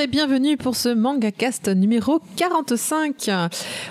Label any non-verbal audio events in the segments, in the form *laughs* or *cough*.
et bienvenue pour ce manga cast numéro 45.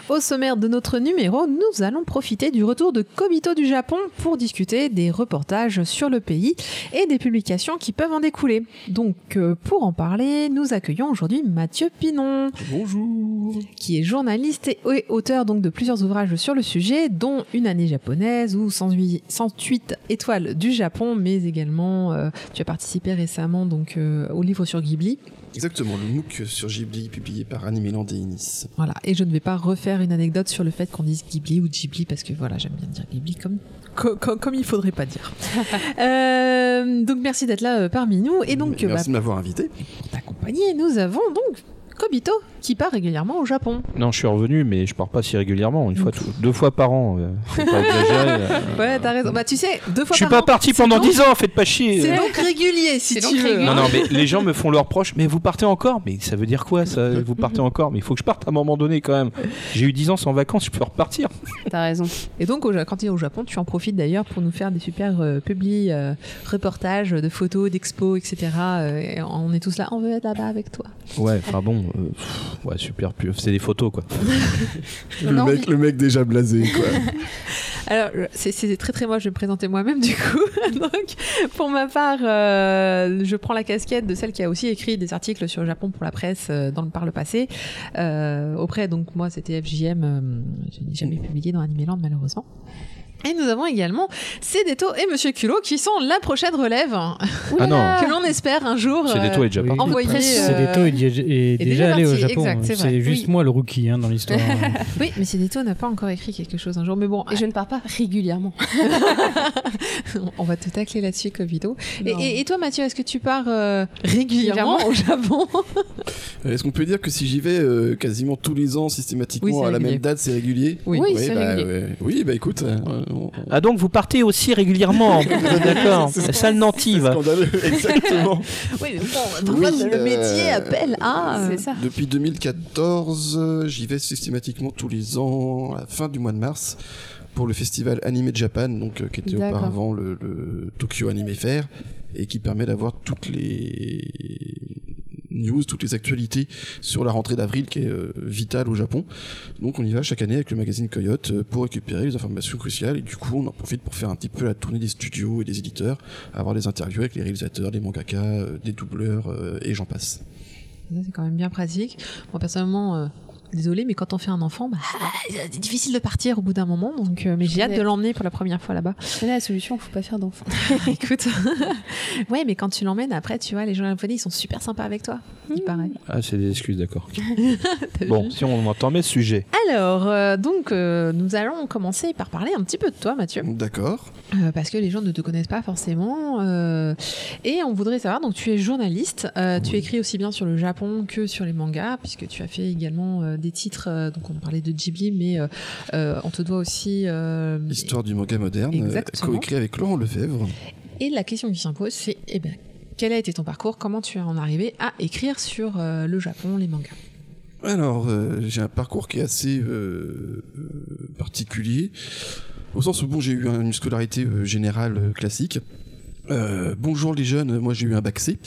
Au sommaire de notre numéro, nous allons profiter du retour de Kobito du Japon pour discuter des reportages sur le pays et des publications qui peuvent en découler. Donc euh, pour en parler, nous accueillons aujourd'hui Mathieu Pinon. Bonjour. Qui est journaliste et auteur donc de plusieurs ouvrages sur le sujet, dont Une année japonaise ou 108 étoiles du Japon, mais également euh, tu as participé récemment donc euh, au livre sur Ghibli. Exactement, le MOOC sur Ghibli publié par Animeland et Inis. Voilà, et je ne vais pas refaire une anecdote sur le fait qu'on dise Ghibli ou Ghibli parce que voilà, j'aime bien dire Ghibli comme comme, comme il faudrait pas dire. *laughs* euh, donc merci d'être là euh, parmi nous et donc merci bah, de m'avoir invité. Pour t'accompagner, nous avons donc Kobito qui part régulièrement au Japon. Non, je suis revenu, mais je pars pas si régulièrement. Une fois, deux fois par an. Euh, faut pas exagérer. *laughs* Euh. Ouais, t'as raison. Bah, tu sais, deux fois je par an. Je suis pas parti pendant dix ans, faites pas chier. C'est donc régulier, si tu veux. Non, non, mais les gens me font leurs reproches. Mais vous partez encore? Mais ça veut dire quoi, ça? Vous partez encore? Mais il faut que je parte à un moment donné, quand même. J'ai eu dix ans sans vacances, je peux repartir. T'as raison. Et donc, quand tu es au Japon, tu en profites d'ailleurs pour nous faire des super euh, publis, euh, reportages de photos, d'expos, etc. et on est tous là, on veut être là-bas avec toi. Ouais, enfin bon, ouais, super c'est des photos quoi. *laughs* le, mec, le mec déjà blasé quoi. *laughs* Alors c'est très très moi, je vais me présenter moi-même du coup. *laughs* donc pour ma part, euh, je prends la casquette de celle qui a aussi écrit des articles sur le Japon pour la presse euh, dans le, par le passé. Euh, auprès donc moi c'était FJM, je n'ai jamais publié dans Animeland malheureusement. Et nous avons également Cédéto et Monsieur Culot qui sont la prochaine relève *laughs* ah non. que l'on espère un jour Cédéto est déjà envoyer. Euh... Cédéto est, déjà allé au Japon. C'est juste moi le rookie hein, dans l'histoire. *laughs* oui, mais Cédéto n'a pas encore écrit quelque chose un jour. Mais bon, et je ne pars pas régulièrement. *laughs* On va te tacler là-dessus, Covito. Et, et, toi, Mathieu, est-ce que tu pars euh, régulièrement au Japon Est-ce qu'on peut dire que si j'y vais euh, quasiment tous les ans, systématiquement à la même date, c'est régulier Oui, oui, c'est bah, régulier. Oui, bah écoute. Euh, ah donc vous partez aussi régulièrement *laughs* D'accord. C'est ça le nanti, Scandaleux, *laughs* exactement. oui, mais bon, le métier appelle à. C'est ça. Depuis 2014, j'y vais systématiquement tous les ans à la fin du mois de mars pour le festival Anime Japan, donc qui était auparavant le, le Tokyo Anime Fair et qui permet d'avoir toutes les news, toutes les actualités sur la rentrée d'avril qui est euh, vitale au Japon. Donc on y va chaque année avec le magazine Coyote euh, pour récupérer les informations cruciales et du coup on en profite pour faire un petit peu la tournée des studios et des éditeurs, avoir des interviews avec les réalisateurs, les mangaka, euh, des doubleurs et j'en passe. C'est quand même bien pratique. Moi personnellement Désolée, mais quand on fait un enfant, bah, c'est difficile de partir au bout d'un moment. Donc, euh, mais j'ai hâte de l'emmener pour la première fois là-bas. C'est la solution, faut pas faire d'enfant. *laughs* Écoute, *laughs* ouais, mais quand tu l'emmènes après, tu vois, les gens à ils sont super sympas avec toi. Il paraît. Ah, c'est des excuses, d'accord. *laughs* bon, si on entend mes sujets. Alors, euh, donc, euh, nous allons commencer par parler un petit peu de toi, Mathieu. D'accord. parce que les gens ne te connaissent pas forcément. et on voudrait savoir, donc, tu es journaliste. Tu écris aussi bien sur le Japon que sur les mangas, puisque tu as fait également des titres, euh, donc on parlait de Ghibli, mais euh, euh, on te doit aussi... Histoire du manga moderne, coécrit avec Laurent Lefebvre. Et la question qui s'impose, c'est eh ben, quel a été ton parcours? Comment tu es en arrivé à écrire sur le Japon, les mangas? Alors, j'ai un parcours qui est assez particulier, au sens où bon, j'ai eu une scolarité générale classique. Euh, bonjour les jeunes, moi j'ai eu un bac C.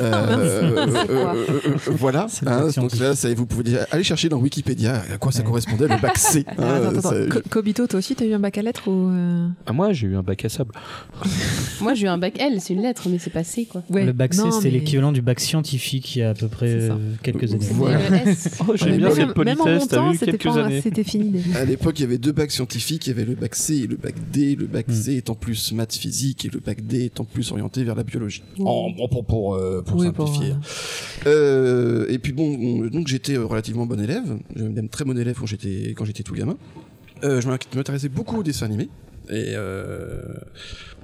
Euh, *laughs* euh, voilà. Hein, donc là, ça, vous pouvez aller chercher dans Wikipédia à quoi ça correspondait le bac C. *laughs* Hein, attends, attends. Kobito, toi aussi, t'as eu un bac à lettres ou ah, Moi, j'ai eu un bac à sable. *laughs* moi, j'ai eu un bac L, c'est une lettre, mais c'est pas C quoi. le bac C, c'est l'équivalent du bac scientifique il y a à peu près quelques années. Voilà. oh, j'ai bien fait le politesse, t'as vu quelques années. C'était fini déjà. À l'époque, il y avait deux bacs scientifiques, il y avait le bac C et le bac D. Le bac. C étant plus maths physique et le bac D étant plus orienté vers la biologie. En, pour pour, euh, pour simplifier. Euh, et puis bon, donc j'étais relativement bon élève, même très bon élève quand j'étais quand j'étais tout gamin. Euh, je m'intéressais beaucoup aux dessins animés. Et euh,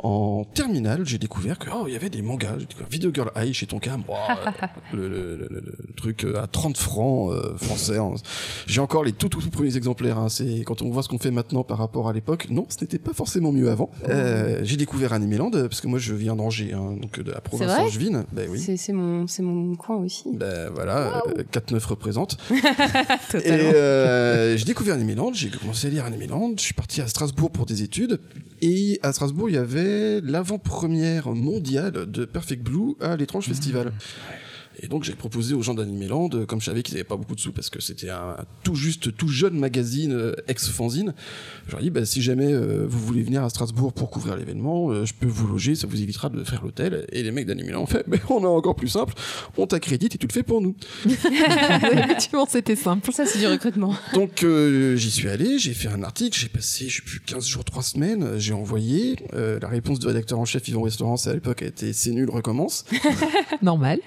en terminale, j'ai découvert que oh, il y avait des mangas. J'ai découvert Video Girl Eye chez Tonkam. *laughs* le, le, le, le, truc euh, à 30 francs euh, français. Hein. J'ai encore les tout, tout, tout premiers exemplaires. Hein. C'est quand on voit ce qu'on fait maintenant par rapport à l'époque. Non, ce n'était pas forcément mieux avant. Euh, j'ai découvert Animeland parce que moi je viens d'Angers, hein, donc de la province angevine. Ben oui. C'est mon, c'est mon coin aussi. Ben voilà, wow. 4-9 représente. *laughs* Et euh, j'ai découvert Animeland. J'ai commencé à lire Animeland. Je suis parti à Strasbourg pour des études. Et à Strasbourg, il y avait l'avant-première mondiale de Perfect Blue à l'étrange festival. Et donc j'ai proposé aux gens d'Animeland, comme je savais qu'ils n'avaient pas beaucoup de sous parce que c'était un tout juste tout jeune magazine ex-fanzine, je leur ai dit bah, si jamais vous voulez venir à Strasbourg pour couvrir l'événement, je peux vous loger, ça vous évitera de faire l'hôtel. Et les mecs d'Animeland ont fait *laughs* mais on est encore plus simple, on t'accrédite et tu le fais pour nous. *laughs* Effectivement, c'était simple. Ça, c'est du recrutement. Donc, j'y suis allé, j'ai fait un article, j'ai passé, je sais plus, 15 jours, 3 semaines, j'ai envoyé. la réponse du rédacteur en chef Yvon Restaurant, à l'époque, a été c'est nul, recommence. *laughs* Normal.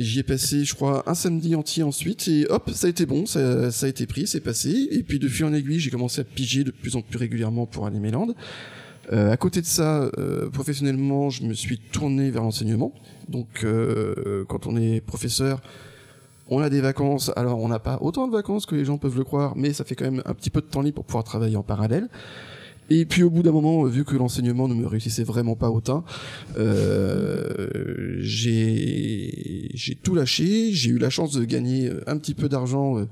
J'y ai passé, je crois, un samedi entier ensuite, et hop, ça a été bon, ça, a été pris, c'est passé. Et puis, de fil en aiguille, j'ai commencé à piger de plus en plus régulièrement pour Animeland. Euh, à côté de ça, euh, professionnellement, je me suis tourné vers l'enseignement. Donc, euh, quand on est professeur, on a des vacances. Alors, on n'a pas autant de vacances que les gens peuvent le croire, mais ça fait quand même un petit peu de temps libre pour pouvoir travailler en parallèle. Et puis au bout d'un moment, vu que l'enseignement ne me réussissait vraiment pas autant, euh, j'ai j'ai tout lâché. J'ai eu la chance de gagner un petit peu d'argent euh,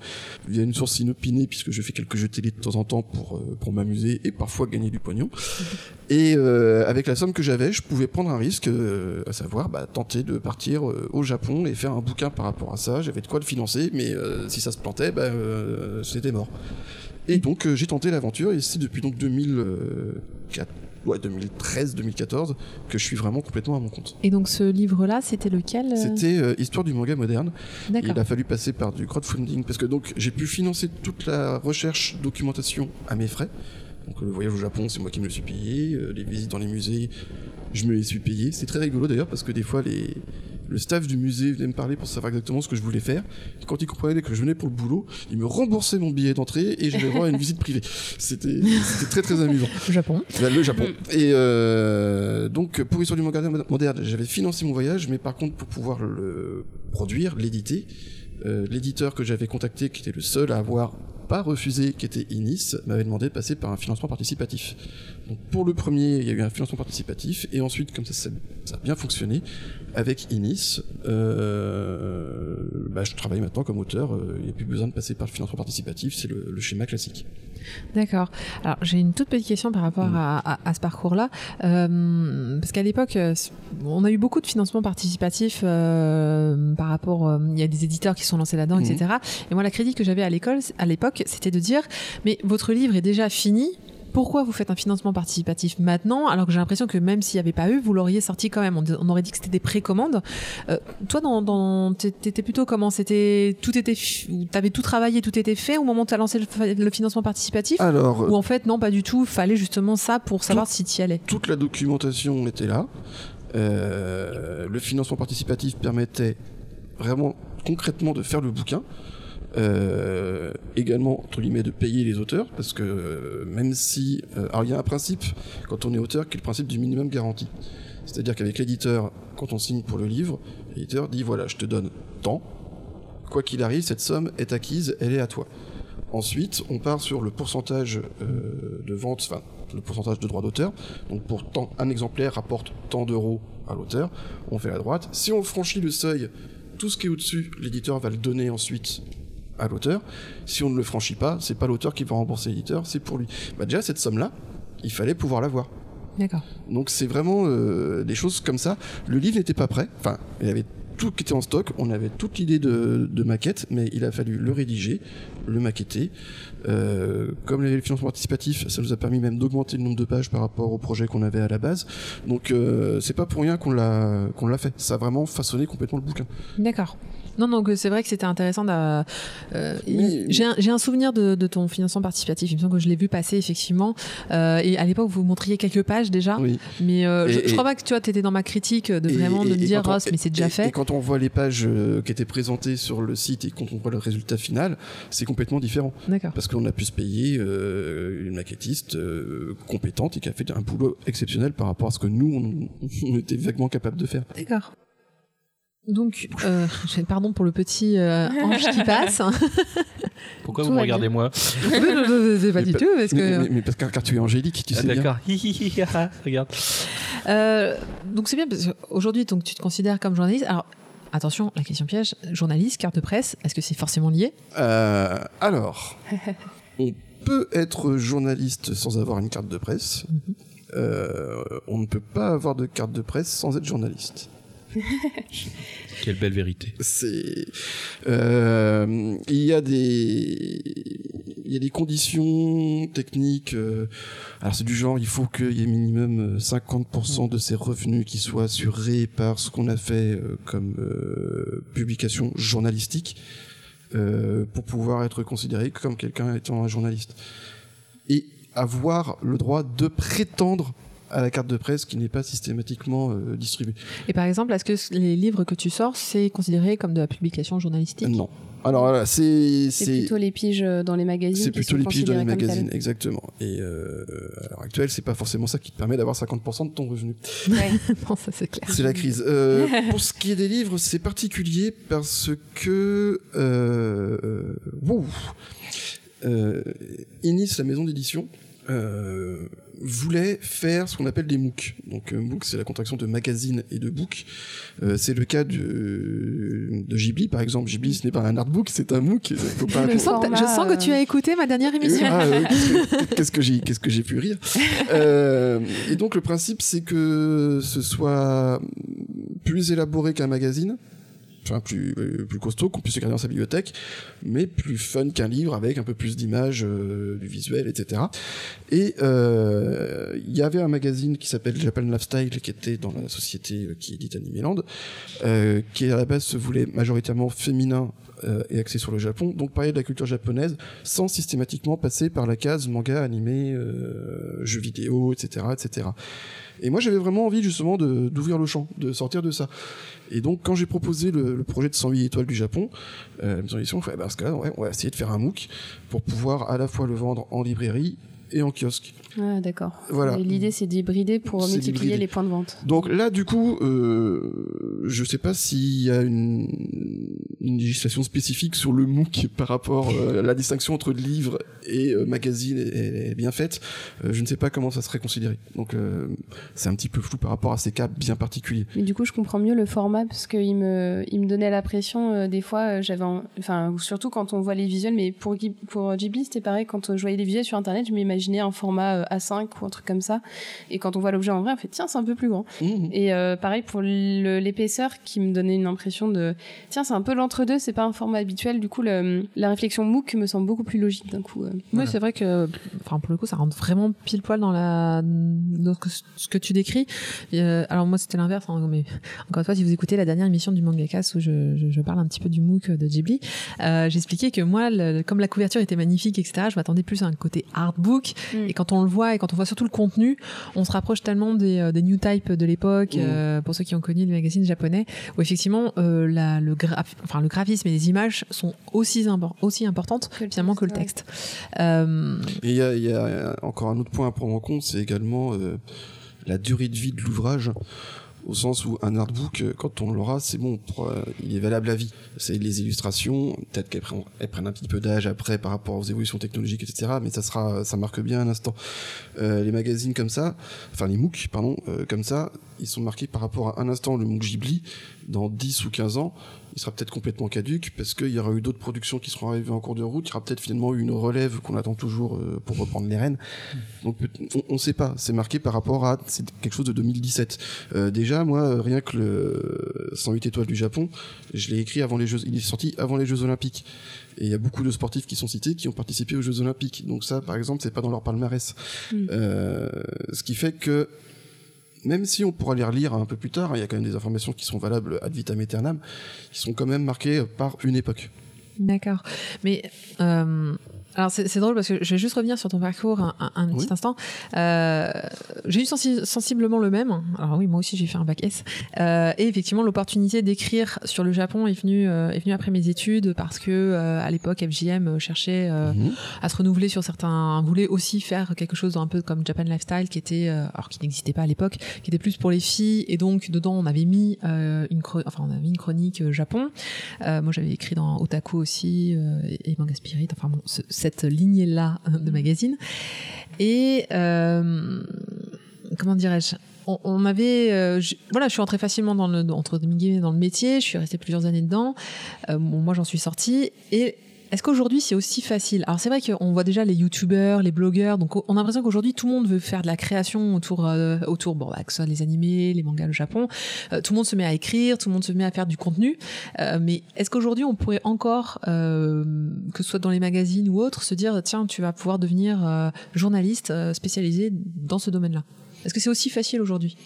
via une source inopinée puisque je fais quelques jeux télé de temps en temps pour euh, pour m'amuser et parfois gagner du pognon. *laughs* Et euh, avec la somme que j'avais, je pouvais prendre un risque, euh, à savoir bah, tenter de partir au Japon et faire un bouquin par rapport à ça. J'avais de quoi le financer, mais si ça se plantait, bah, c'était mort. Et donc euh, j'ai tenté l'aventure et c'est depuis donc 2004, ouais, 2013, 2014 que je suis vraiment complètement à mon compte. Et donc ce livre-là, c'était lequel euh C'était euh, Histoire du manga moderne. Il a fallu passer par du crowdfunding parce que donc j'ai pu financer toute la recherche, documentation à mes frais. Donc le voyage au Japon, c'est moi qui me le suis payé. les visites dans les musées, je me les suis payés. C'est très rigolo d'ailleurs parce que des fois les le staff du musée venait me parler pour savoir exactement ce que je voulais faire. Et quand ils comprenaient que je venais pour le boulot, ils me remboursaient mon billet d'entrée et j'allais voir une visite privée. C'était très très amusant. *laughs* Le Japon. le Japon. Et euh, donc pour Histoire du manga moderne, j'avais financé mon voyage, mais par contre pour pouvoir le produire, l'éditer, euh, l'éditeur que j'avais contacté, qui était le seul à avoir pas refusé, qui était Inis, m'avait demandé de passer par un financement participatif. Donc pour le premier, il y a eu un financement participatif, et ensuite, comme ça, ça, a bien fonctionné, avec Inis, euh, bah, je travaille maintenant comme auteur, euh, il n'y a plus besoin de passer par le financement participatif, c'est le, schéma classique. D'accord. Alors j'ai une toute petite question par rapport mm. à, ce parcours-là, euh, parce qu'à l'époque, on a eu beaucoup de financement participatif par rapport, il y a des éditeurs qui sont lancés là-dedans, etc. Mm. Et moi, la critique que j'avais à l'école, à l'époque, c'était de dire, mais votre livre est déjà fini, pourquoi vous faites un financement participatif maintenant alors que j'ai l'impression que même s'il n'y avait pas eu, vous l'auriez sorti quand même. On, aurait dit que c'était des précommandes. Euh, toi, dans, dans t'étais plutôt comment? C'était tout était, t'avais tout travaillé, tout était fait au moment où tu as lancé le, financement participatif? Alors, ou en fait non, pas du tout. Fallait justement ça pour savoir si tu y allais. Toute la documentation était là. Euh, le financement participatif permettait vraiment concrètement de faire le bouquin. Euh, également entre guillemets de payer les auteurs parce que euh, même si euh, alors il y a un principe quand on est auteur qui est le principe du minimum garanti. C'est-à-dire qu'avec l'éditeur quand on signe pour le livre l'éditeur dit voilà je te donne tant. Quoi qu'il arrive cette somme est acquise elle est à toi. Ensuite on part sur le pourcentage de vente enfin le pourcentage de droit d'auteur. Donc pour tant un exemplaire rapporte tant d'euros à l'auteur. On fait la droite. Si on franchit le seuil tout ce qui est au-dessus, l'éditeur va le donner ensuite à l'auteur. Si on ne le franchit pas, c'est pas l'auteur qui va rembourser l'éditeur, c'est pour lui. Bah déjà cette somme-là, il fallait pouvoir l'avoir. D'accord. Donc c'est vraiment euh, des choses comme ça. Le livre n'était pas prêt. Enfin, il y avait tout qui était en stock. On avait toute l'idée de, maquette, mais il a fallu le rédiger, le maqueter. Euh, comme le financement participatif, ça nous a permis même d'augmenter le nombre de pages par rapport au projet qu'on avait à la base. Donc euh, c'est pas pour rien qu'on l'a qu'on l'a fait. Ça a vraiment façonné complètement le bouquin. D'accord. Non, donc c'est vrai que c'était intéressant. Euh, j'ai un, souvenir de, ton financement participatif. Il me semble que je l'ai vu passer effectivement. Euh, et à l'époque, vous montriez quelques pages déjà. Mais euh, je, je, crois pas que tu vois, étais dans ma critique de vraiment de me dire, Ross, mais c'est déjà fait. Et quand on voit les pages qui étaient présentées sur le site et quand on voit le résultat final, c'est complètement différent. D'accord. Parce qu'on a pu se payer une maquettiste compétente et qui a fait un boulot exceptionnel par rapport à ce que nous, on *laughs* était vaguement capable de faire. D'accord. Donc, euh, *laughs* pardon pour le petit euh, ange qui passe. *laughs* Pourquoi vous me regardez moi C'est pas du tout parce que. Mais, parce que car tu es angélique, tu ah, sais D'accord. Regarde. Euh, donc c'est bien parce qu'aujourd'hui, donc tu te considères comme journaliste. Alors attention, la question piège. Journaliste, carte de presse, est-ce que c'est forcément lié euh, Alors, *laughs* on peut être journaliste sans avoir une carte de presse. Mhm. on ne peut pas avoir de carte de presse sans être journaliste. *laughs* Quelle belle vérité. C'est, euh, il y a des, il y a des conditions techniques. Euh, alors c'est du genre, il faut qu'il y ait minimum 50% de ses revenus qui soient assurés par ce qu'on a fait euh, comme publication journalistique pour pouvoir être considéré comme quelqu'un étant un journaliste et avoir le droit de prétendre à la carte de presse qui n'est pas systématiquement euh, distribuée. Et par exemple, est-ce que les livres que tu sors, c'est considéré comme de la publication journalistique? Non. Alors voilà, c'est c'est plutôt les piges dans les magazines. C'est plutôt les piges dans les magazines, exactement. Et euh, à l'heure actuelle, c'est pas forcément ça qui te permet d'avoir 50% de ton revenu. Ouais. *laughs* non, ça c'est clair. C'est la crise. Euh, pour ce qui est des livres, c'est particulier parce que euh, wow, euh, Inis, la maison d'édition, euh, voulait faire ce qu'on appelle des MOOC. Donc euh, MOOC, c'est la contraction de magazine et de book. Euh, c'est le cas de, de Ghibli, par exemple. Ghibli, ce n'est pas un artbook, c'est un MOOC. je, sens que, je, sens que, tu as écouté ma dernière émission. Ah, *laughs* qu'est-ce que j'ai, qu'est-ce que j'ai pu rire. et donc le principe, c'est que ce soit plus élaboré qu'un magazine enfin plus euh, plus costaud qu'on puisse regarder dans sa bibliothèque mais plus fun qu'un livre avec un peu plus d'images euh, du visuel etc et euh, il y avait un magazine qui s'appelle Japan Lifestyle qui était dans la société qui édite Animeland euh, qui à la base se voulait majoritairement féminin et axé sur le Japon, donc parler de la culture japonaise sans systématiquement passer par la case manga, animé, jeux vidéo, etc., etc. Et moi, j'avais vraiment envie justement d'ouvrir le champ, de sortir de ça. Et donc, quand j'ai proposé le, projet de 108 étoiles du Japon, euh, la maison bah, on va essayer de faire un MOOC pour pouvoir à la fois le vendre en librairie et en kiosque. Ah, d'accord. Voilà. L'idée, c'est d'hybrider pour multiplier les points de vente. Donc là, du coup, euh, je sais pas s'il y a une, une, législation spécifique sur le MOOC par rapport euh, à la distinction entre livre et euh, magazine est, bien faite. Euh, je ne sais pas comment ça serait considéré. Donc c'est un petit peu flou par rapport à ces cas bien particuliers. Mais du coup, je comprends mieux le format parce qu'il me, il me donnait la pression. des fois, j'avais, enfin, surtout quand on voit les visuels. Mais pour pour Ghibli, c'était pareil. Quand je voyais les visuels sur Internet, je m'imaginais un format A5 ou un truc comme ça. Et quand on voit l'objet en vrai, on fait tiens, c'est un peu plus grand. Mmh. Et pareil pour l'épaisseur qui me donnait une impression de tiens, c'est un peu l'entre-deux. C'est pas un format habituel. Du coup, le, la réflexion MOOC me semble beaucoup plus logique d'un coup. Oui, c'est vrai que, enfin, pour le coup, ça rentre vraiment pile poil dans la, dans ce que tu décris. Euh, alors moi, c'était l'inverse. Hein, mais encore une fois, si vous écoutez la dernière émission du Mangakas où je, je, je parle un petit peu du MOOC de Ghibli, euh, j'expliquais que moi, comme la couverture était magnifique, etc., je m'attendais plus à un côté artbook. Mm. Et quand on le voit et quand on voit surtout le contenu, on se rapproche tellement des, euh, des new type de l'époque. Mm. Euh, pour ceux qui ont connu les magazines japonais, où effectivement, euh, la, le, enfin, le graphisme et les images sont aussi, aussi importantes finalement que le texte. Euh, et il y, y a, encore un autre point à prendre en compte, c'est également euh, la durée de vie de l'ouvrage au sens où un artbook, euh, quand on l'aura, c'est bon, il est valable à vie. C'est les illustrations, peut-être qu'elles prennent, un petit peu d'âge après par rapport aux évolutions technologiques, etc. Mais ça sera, ça marque bien un instant. Euh, les magazines comme ça, enfin les MOOC, pardon, euh, comme ça, ils sont marqués par rapport à un instant. Le MOOC Ghibli, dans 10 ou 15 ans, il sera peut-être complètement caduque parce qu'il y aura eu d'autres productions qui seront arrivées en cours de route. Il y aura peut-être finalement eu une relève qu'on attend toujours euh, pour reprendre les rênes. Donc on ne sait pas. C'est marqué par rapport à c'est quelque chose de 2017. Euh, déjà, moi, rien que le 108 étoiles du Japon, je l'ai écrit avant les Jeux. Il est sorti avant les Jeux Olympiques. Et il y a beaucoup de sportifs qui sont cités qui ont participé aux Jeux Olympiques. Donc ça, par exemple, c'est pas dans leur palmarès. Mm. Euh, ce qui fait que même si on pourra les relire un peu plus tard, il y a quand même des informations qui sont valables ad vitam aeternam, qui sont quand même marquées par une époque. D'accord. Mais euh, alors c'est drôle parce que je vais juste revenir sur ton parcours un, petit instant. Euh, j'ai eu sensiblement le même. Alors oui, moi aussi j'ai fait un bac S. Euh, et effectivement, l'opportunité d'écrire sur le Japon est venue euh, est venue après mes études parce que euh, à l'époque FJM cherchait euh, mhm. à se renouveler sur certains, voulait aussi faire quelque chose un peu comme Japan Lifestyle qui était alors qui n'existait pas à l'époque, qui était plus pour les filles et donc dedans on avait mis une enfin on avait mis une chronique Japon. moi j'avais écrit dans Otaku aussi et, Manga Spirit. Enfin bon, cette lignée-là de magazine. Et euh, comment dirais-je? On, avait, euh, voilà, je suis entrée facilement dans le entre dans le métier. Je suis restée plusieurs années dedans. Euh, moi, j'en suis sortie et est-ce qu'aujourd'hui c'est aussi facile? Alors c'est vrai qu'on voit déjà les youtubeurs, les blogueurs, donc on a l'impression qu'aujourd'hui tout le monde veut faire de la création autour, euh, autour bon, bah, que ce soit les animés, les mangas, le Japon. Euh, tout le monde se met à écrire, tout le monde se met à faire du contenu. Euh, mais est-ce qu'aujourd'hui on pourrait encore, que ce soit dans les magazines ou autres, se dire tiens tu vas pouvoir devenir journaliste spécialisé dans ce domaine-là? Est-ce que c'est aussi facile aujourd'hui?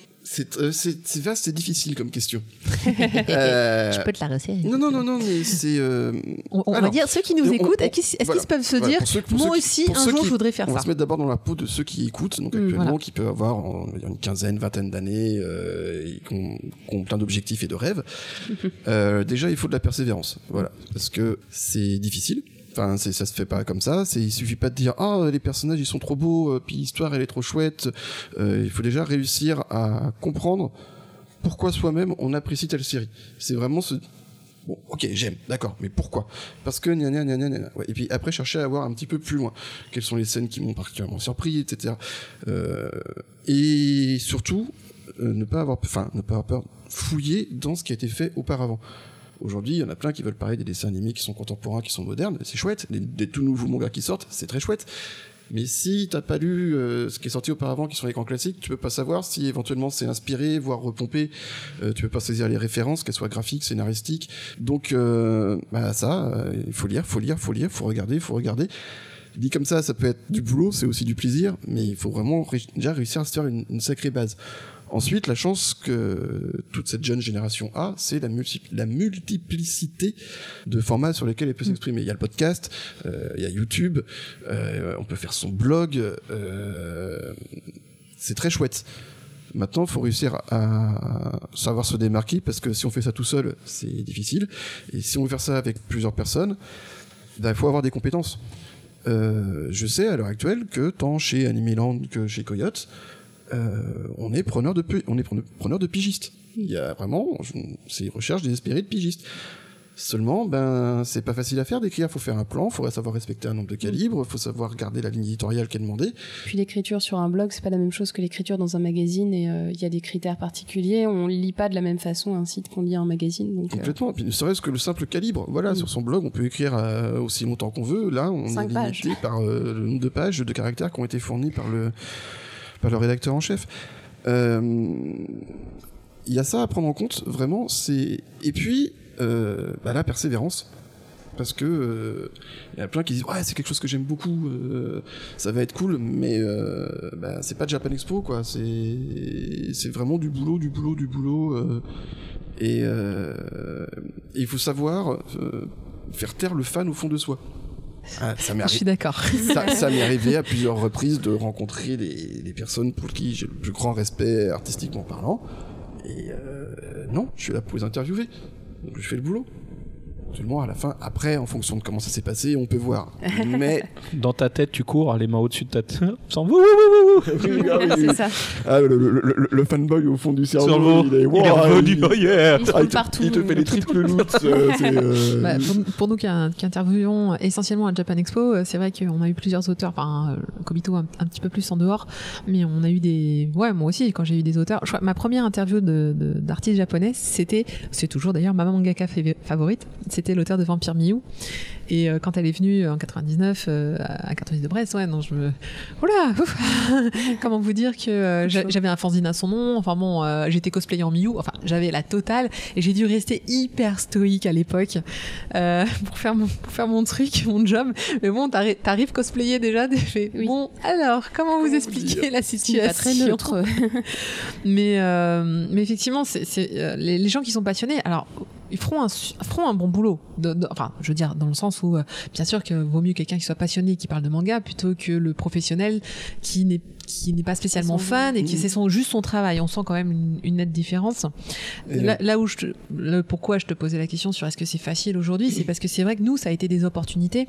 Euh, c'est vaste, c'est difficile comme question. *laughs* euh... Je peux te la resserrer. Non, non, non, non, mais c'est. Euh... On, va dire ceux qui nous écoutent, est-ce qu'ils peuvent se dire, moi aussi, un jour, je voudrais faire ça. On va se mettre d'abord dans la peau de ceux qui écoutent, donc mm, actuellement, qui peuvent avoir une quinzaine, vingtaine d'années, euh, qui, ont, plein d'objectifs et de rêves. *laughs* Euh, déjà, il faut de la persévérance, voilà, parce que c'est difficile. Enfin, ça se fait pas comme ça. C'est, il suffit pas de dire ah les personnages ils sont trop beaux, euh, puis l'histoire elle est trop chouette. Euh, il faut déjà réussir à comprendre pourquoi soi-même on apprécie telle série. C'est vraiment ce bon ok j'aime d'accord mais pourquoi? Parce que gna gna gna gna, Ouais. et puis après chercher à voir un petit peu plus loin quelles sont les scènes qui m'ont particulièrement surpris etc euh, et surtout ne pas avoir enfin ne pas avoir peur fouiller dans ce qui a été fait auparavant Aujourd'hui, il y en a plein qui veulent parler des dessins animés qui sont contemporains, qui sont modernes, c'est chouette. Des, tout nouveaux mangas qui sortent, c'est très chouette. Mais si t'as pas lu euh, ce qui est sorti auparavant, qui sont les grands classiques, tu peux pas savoir si éventuellement c'est inspiré, voire repompé. Euh, tu peux pas saisir les références, qu'elles soient graphiques, scénaristiques. Donc, euh, bah ça, euh, il faut lire, faut lire, faut lire, faut regarder, faut regarder. Dit comme ça, ça peut être du boulot, c'est aussi du plaisir, mais il faut vraiment déjà réussir à se faire une sacrée base. Ensuite, la chance que toute cette jeune génération a, c'est la, la, multiplicité de formats sur lesquels elle peut mm. s'exprimer. Il y a le podcast, euh, il y a YouTube, euh, on peut faire son blog. Euh, c'est très chouette. Maintenant, il faut réussir à savoir se démarquer parce que si on fait ça tout seul, c'est difficile. Et si on veut faire ça avec plusieurs personnes, ben, il faut avoir des compétences. je sais à l'heure actuelle que tant chez Animeland que chez Coyote, euh, on est preneur de on est preneur de pigistes. Il y a vraiment c'est recherche désespérée de pigistes. Seulement, ben, c'est pas facile à faire d'écrire. Faut faire un plan, faut savoir respecter un nombre de calibres, faut savoir garder la ligne éditoriale qui est demandée. Puis l'écriture sur un blog, c'est pas la même chose que l'écriture dans un magazine et euh, il y a des critères particuliers. On lit pas de la même façon un site qu'on lit un magazine. Donc, euh. Complètement. Et puis ne serait-ce que le simple calibre. Voilà, mm. sur son blog, on peut écrire aussi longtemps qu'on veut. Là, on est limité par le nombre de pages, de caractères qui ont été fournis par le le rédacteur en chef. Euh, il y a ça à prendre en compte, vraiment. Et puis euh, bah, la persévérance, parce que euh, il y a plein qui disent ouais c'est quelque chose que j'aime beaucoup, ça va être cool, mais bah, c'est pas Japan Expo quoi. C'est vraiment du boulot, du boulot, du boulot. et il faut savoir faire taire le fan au fond de soi. Ah, ça Je suis d'accord. Ça, m'est arrivé à plusieurs reprises de rencontrer des, personnes pour qui j'ai le plus grand respect artistiquement parlant. Et euh, non, je suis là pour les interviewer. Donc je fais le boulot à la fin. Après, en fonction de comment ça s'est passé, on peut voir. *laughs* Mais dans ta tête, tu cours, les mains au-dessus de ta tête, *laughs* sans vous. C'est ça. Ah, le, fanboy au fond du cerveau, il est, wow, il, il, il, te fait les triples loots. Euh, euh, *laughs* bah, pour, nous qui, interviewons essentiellement à Japan Expo, euh, c'est vrai qu'on a eu plusieurs auteurs, enfin, Kobito un, un, petit peu plus en dehors, mais on a eu des. Ouais, moi aussi, quand j'ai eu des auteurs. ma première interview d'artiste de, japonais, c'était, c'est toujours d'ailleurs ma mangaka favorite, c'était l'auteur de Vampire Miu. Et euh, quand elle est venue en 99 euh, à Cartonnis de Brest, ouais, non, je me. Oula *laughs* Comment vous dire que euh, j'avais un fanzine à son nom, enfin bon, j'étais cosplayer en Miu, enfin, j'avais la totale, et j'ai dû rester hyper stoïque à l'époque *laughs* pour, faire mon, pour faire mon truc, *laughs* mon job. Mais bon, t'arrives cosplayer déjà, fait, bon, alors, comment, vous expliquer la situation très neutre. mais, mais effectivement, c'est les, les gens qui sont passionnés, alors ils feront un, feront un bon boulot. enfin, je veux dire, dans le sens euh, bien sûr, que vaut mieux quelqu'un qui soit passionné qui parle de manga plutôt que le professionnel qui n'est qui n'est pas spécialement fan et qui c'est son juste son travail. On sent quand même une, nette différence. Là, où je te, le, pourquoi je te posais la question sur est-ce que c'est facile aujourd'hui, c'est parce que c'est vrai que nous ça a été des opportunités,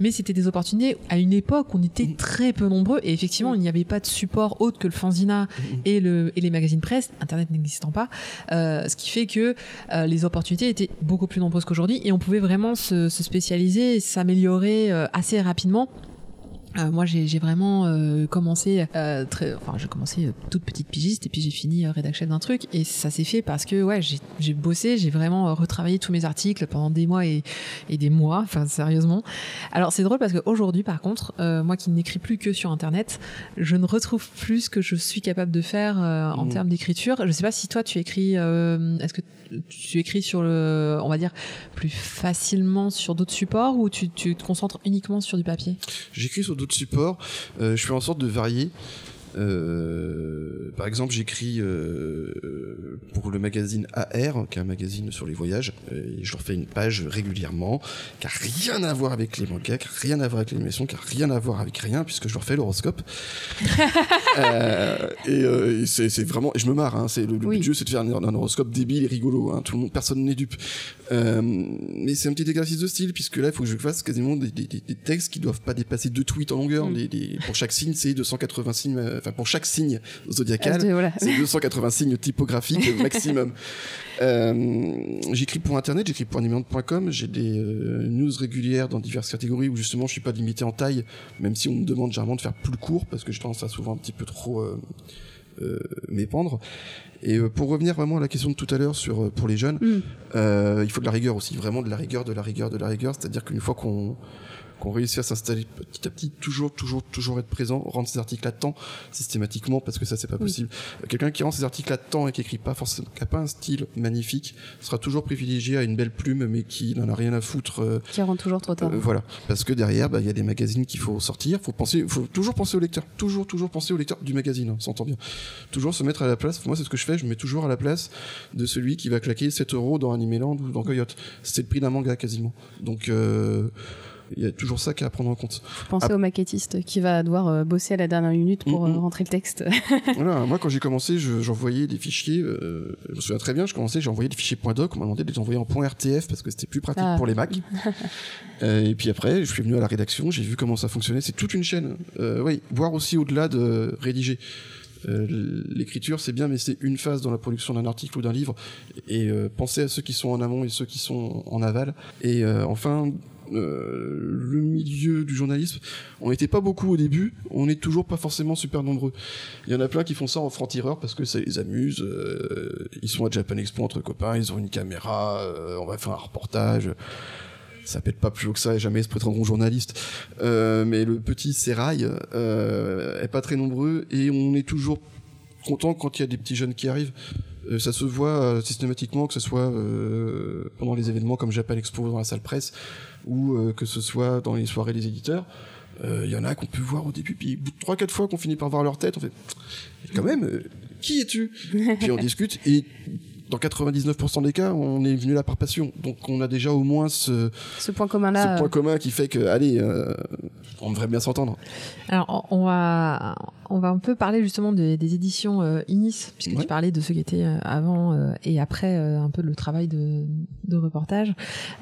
mais c'était des opportunités. À une époque où on était très peu nombreux et effectivement il n'y avait pas de support autre que le fanzina et le et les magazines presse, internet n'existant pas, euh, ce qui fait que euh, les opportunités étaient beaucoup plus nombreuses qu'aujourd'hui et on pouvait vraiment se, se spécialiser, s'améliorer euh, assez rapidement euh, moi, j'ai vraiment euh, commencé euh, très, enfin, j'ai commencé euh, toute petite pigiste et puis j'ai fini rédac chef d'un truc et ça s'est fait parce que ouais, j'ai bossé, j'ai vraiment retravailler tous mes articles pendant des mois et, des mois, *laughs* enfin sérieusement. Alors c'est drôle parce qu'aujourd'hui, par contre, euh, moi qui n'écris plus que sur Internet, je ne retrouve plus ce que je suis capable de faire en mmh. termes d'écriture. Je ne sais pas si toi tu écris, est-ce que tu écris sur le, on va dire, plus facilement sur d'autres supports ou tu, tu te concentres uniquement sur du papier? J'écris sur d'autres supports. je fais en sorte de varier. Euh, par exemple, j'écris euh, pour le magazine AR, qui est un magazine sur les voyages, et je leur fais une page régulièrement, qui a rien à voir avec les mangas, qui a rien à voir avec l'animation, qui a rien à voir avec rien, puisque je leur fais l'horoscope. *laughs* euh, et, euh, c'est vraiment, et je me marre. Hein, c'est le, but du jeu, c'est de faire un, horoscope débile et rigolo. Hein, tout le monde, personne n'est dupe. Euh, mais c'est un petit exercice de style, puisque là, il faut que je fasse quasiment des, des, des, textes qui doivent pas dépasser deux tweets en longueur. Mm. pour chaque signe, c'est 280 signes enfin pour chaque signe zodiacal, c'est 280 signes typographiques maximum. *laughs* Euh, j'écris pour internet, j'écris pour animante.com, j'ai des euh, news régulières dans diverses catégories où justement je suis pas limité en taille, même si on me demande généralement de faire plus court parce que je tendance à souvent un petit peu trop euh, euh m'épandre. Et pour revenir vraiment à la question de tout à l'heure sur pour les jeunes, mm. il faut de la rigueur aussi, vraiment de la rigueur, de la rigueur, de la rigueur. C'est-à-dire qu'une fois qu'on qu'on réussit à s'installer petit à petit, toujours, toujours, toujours être présent, rendre ses articles à temps systématiquement, parce que ça, c'est pas possible. Quelqu'un qui rend ses articles à temps et qui écrit pas forcément, qui a pas un style magnifique, sera toujours privilégié à une belle plume, mais qui n'en a rien à foutre. Euh, qui rentre toujours trop tard. Euh, voilà. Parce que derrière, bah, il y a des magazines qu'il faut sortir, faut penser, faut toujours penser au lecteur, toujours, toujours penser au lecteur du magazine, hein, s'entend bien. Toujours se mettre à la place, moi, c'est ce que je fais, je me mets toujours à la place de celui qui va claquer 7 euros dans Animeland ou dans Coyote. C'est le prix d'un manga quasiment. Donc, euh, il y a toujours ça qu'à prendre en compte. Pensez au maquettiste qui va devoir euh, bosser à la dernière minute pour euh, rentrer le texte. *laughs* voilà, moi quand j'ai commencé, j'envoyais des fichiers, euh, je me souviens très bien, je commençais, j'ai envoyé des fichiers .doc, on m'a demandé de les envoyer en .rtf parce que c'était plus pratique ah. pour les Mac. *laughs* et puis après, je suis venu à la rédaction, j'ai vu comment ça fonctionnait, c'est toute une chaîne. oui, voir aussi au-delà de rédiger. l'écriture c'est bien mais c'est une phase dans la production d'un article ou d'un livre et pensez à ceux qui sont en amont et ceux qui sont en aval et enfin euh, le milieu du journalisme, on n'était pas beaucoup au début, on n'est toujours pas forcément super nombreux. Il y en a plein qui font ça en franc-tireur parce que ça les amuse. Euh, ils sont à Japan Expo entre copains, ils ont une caméra, euh, on va faire un reportage ça pète pas plus haut que ça et jamais se prétendront journaliste. mais le petit sérail est pas très nombreux et on est toujours content quand il y a des petits jeunes qui arrivent. ça se voit systématiquement, que ce soit pendant les événements comme Japan Expo dans la salle presse, ou euh, que ce soit dans les soirées des éditeurs. Il euh, y en a qu'on peut voir au début, puis trois quatre fois qu'on finit par voir leur tête, on fait quand même, euh, qui es-tu? Puis on discute et dans 99% des cas, on est venu là par passion. Donc on a déjà au moins ce, ce point commun là. Ce point commun qui fait que, allez, on devrait bien s'entendre. Alors on va, on va un peu parler justement des, éditions Inis, puisque tu parlais de ceux qui étaient avant et après un peu le travail de, de reportage.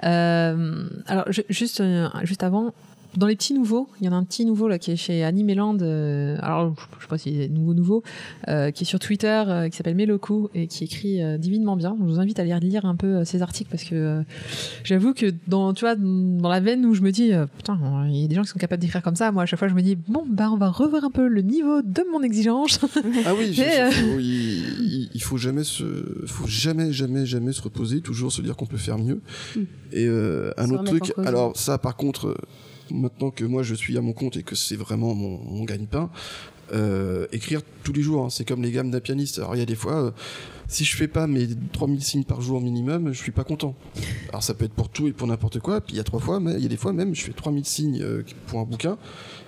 alors juste, juste avant, dans les petits nouveaux, il y en a un petit nouveau là qui est chez Animeland. Euh, alors je sais pas si c'est nouveau nouveau, euh, qui est sur Twitter, euh, qui s'appelle Meloku et qui écrit divinement bien. Je vous invite à lire, lire un peu ses articles parce que j'avoue que dans tu vois dans la veine où je me dis putain il y a des gens qui sont capables d'écrire comme ça. Moi à chaque fois je me dis bon bah on va revoir un peu le niveau de mon exigence. *laughs* ah oui, il, faut jamais se, faut jamais jamais jamais se reposer, toujours se dire qu'on peut faire mieux. Hmm. Et un autre truc, alors ça par contre maintenant que moi je suis à mon compte et que c'est vraiment mon, mon gagne-pain, euh, écrire tous les jours, hein. c'est comme les gammes d'un pianiste. Alors il y a des fois, euh, si je fais pas mes 3000 signes par jour minimum, je suis pas content. Alors ça peut être pour tout et pour n'importe quoi, puis il y a trois fois, mais il y a des fois même, je fais 3000 signes euh, pour un bouquin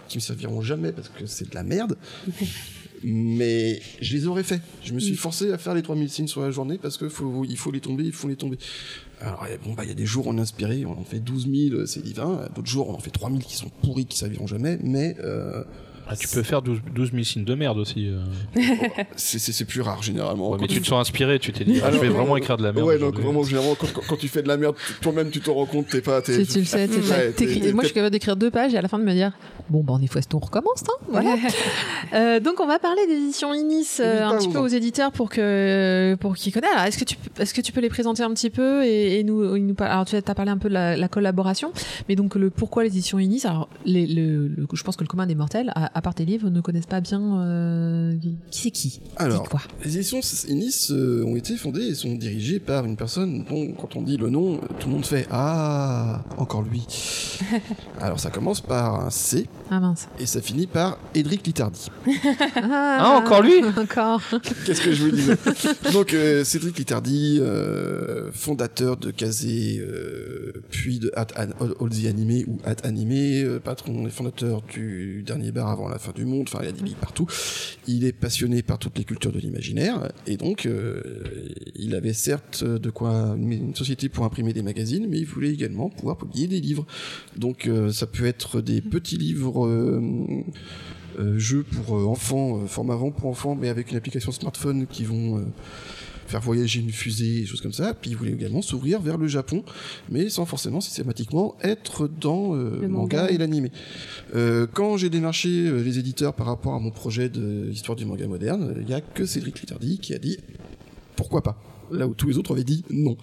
qui me serviront jamais parce que c'est de la merde. *laughs* mais je les aurais fait. Je me suis forcé à faire les 3000 signes sur la journée parce qu'il faut, il faut les tomber, il faut les tomber. Alors, bon, bah, il y a des jours on est inspiré, on en fait 12 000, c'est divin. D'autres jours, on en fait 3 000 qui sont pourris, qui serviront jamais. Mais euh, ah, tu peux faire 12, 000 signes de merde aussi. Euh. *laughs* c'est plus rare généralement. mais tu te sens inspiré, tu t'es dit, ah, je vais vraiment écrire de la merde. Ouais, donc vraiment, généralement, quand, tu fais de la merde, toi-même tu te rends compte, t'es pas. tu le sais, moi je suis capable d'écrire deux pages et à la fin de me dire, bon, bah on est fois, on recommence, hein, voilà. *laughs* euh, donc on va parler d'édition Inis euh, un petit peu aux éditeurs pour que pour qu'ils connaissent. Alors est-ce que tu est-ce que tu peux les présenter un petit peu et, nous, nous alors tu as parlé un peu de la, collaboration, mais donc le pourquoi l'édition Inis? Alors les, le, je pense que le commun des mortels a à part tes livres, ne connaissent pas bien qui c'est qui? Alors, quoi les éditions Inis ont été fondées et sont dirigées par une personne dont, quand on dit le nom, tout le monde fait Ah, encore lui. *laughs* Alors ça commence par un C. Ah mince. Et ça finit par Edric Litardi. *laughs* ah, ah, encore lui? *laughs* Encore. Qu'est-ce que je vous dis Donc euh, Cédric Litardi, euh, fondateur de Kazé, euh, puis de At All the Animé ou At Animé, patron et fondateur du dernier bar avant la fin du monde, enfin il y a des billes partout. Il est passionné par toutes les cultures de l'imaginaire et donc il avait certes de quoi une société pour imprimer des magazines, mais il voulait également pouvoir publier des livres. Donc ça peut être des petits livres euh, jeux pour euh, enfants, euh, format avant pour enfants, mais avec une application smartphone qui vont faire voyager une fusée, des choses comme ça. Puis il voulait également s'ouvrir vers le Japon, mais sans forcément systématiquement être dans le manga, et l'animé. quand j'ai démarché les éditeurs par rapport à mon projet de histoire du manga moderne, il n'y a que Cédric Littardi qui a dit pourquoi pas? Là où tous les autres avaient dit non.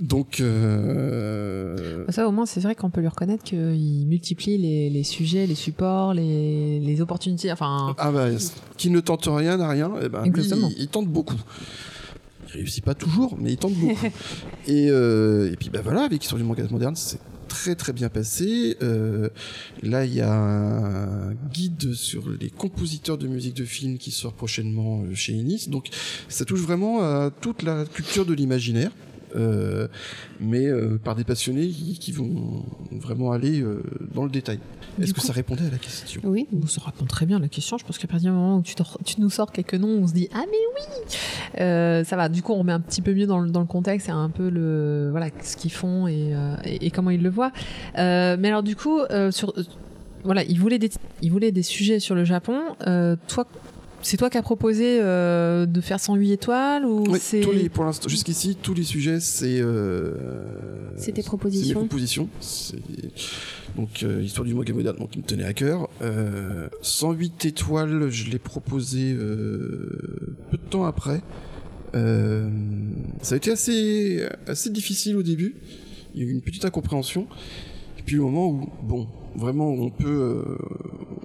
Donc euh... ça au moins c'est vrai qu'on peut lui reconnaître qu'il multiplie les, sujets, les supports, les, opportunités. Enfin. Ah bah qui ne tente rien n'a rien. Eh ben il, tente beaucoup. Réussit pas toujours, mais il tente beaucoup. *laughs* et, euh, et puis bah voilà, avec Histoire du manga moderne, c'est très très bien passé. Euh, là, il y a un guide sur les compositeurs de musique de film qui sort prochainement euh, chez Inis. Donc, ça touche vraiment à toute la culture de l'imaginaire. Euh, mais euh, par des passionnés qui, vont vraiment aller euh, dans le détail. Est-ce que ça répondait à la question? Oui, ça répond très bien à la question. Je pense qu'à partir du moment où tu, tu, nous sors quelques noms, on se dit ah mais oui, ça va. Du coup, on remet un petit peu mieux dans le, dans le contexte et un peu le voilà ce qu'ils font et, et, comment ils le voient. mais alors du coup, sur voilà, ils voulaient des, ils voulaient des sujets sur le Japon. toi, c'est toi qui as proposé euh, de faire 108 étoiles ou oui, pour l'instant, jusqu'ici, tous les sujets, c'est. Euh, c'est tes propositions. propositions. Donc, euh, histoire du manga moderne, donc qui me tenait à cœur. 108 étoiles, je l'ai proposé peu de temps après. ça a été assez, assez difficile au début. Il y a eu une petite incompréhension. Et puis, au moment où, bon, vraiment, on peut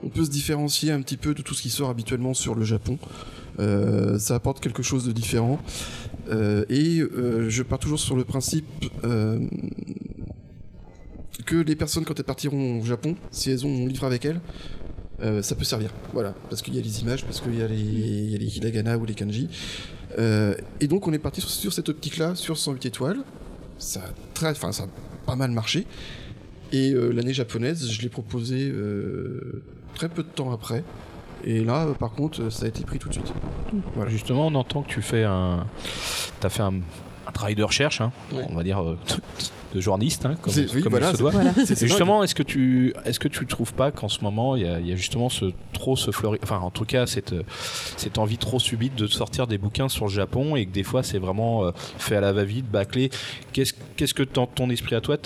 on peut se différencier un petit peu de tout ce qui sort habituellement sur le Japon. Euh, ça apporte quelque chose de différent. Euh, et euh, je pars toujours sur le principe que les personnes, quand elles partiront au Japon, si elles ont mon livre avec elles, ça peut servir. Voilà, parce qu'il y a les images, parce qu'il y, a les hiragana ou les kanji. et donc on est parti sur, cette optique-là, sur 108 étoiles. Ça très, enfin, ça a pas mal marché. Et l'année japonaise, je l'ai proposé très peu de temps après. Et là, par contre, ça a été pris tout de suite. Voilà. Justement, on entend que tu fais un. Tu as fait un, travail de recherche, hein, on va dire, euh, de journaliste, hein, comme, voilà, se doit. *laughs* justement, est-ce que tu est-ce que tu trouves pas qu'en ce moment il y, a, justement ce trop ce fleurir, enfin en tout cas cette cette envie trop subite de sortir des bouquins sur le Japon et que des fois c'est vraiment euh, fait à la va-vite, bâclé. Qu'est-ce qu'est-ce que dans ton esprit à toi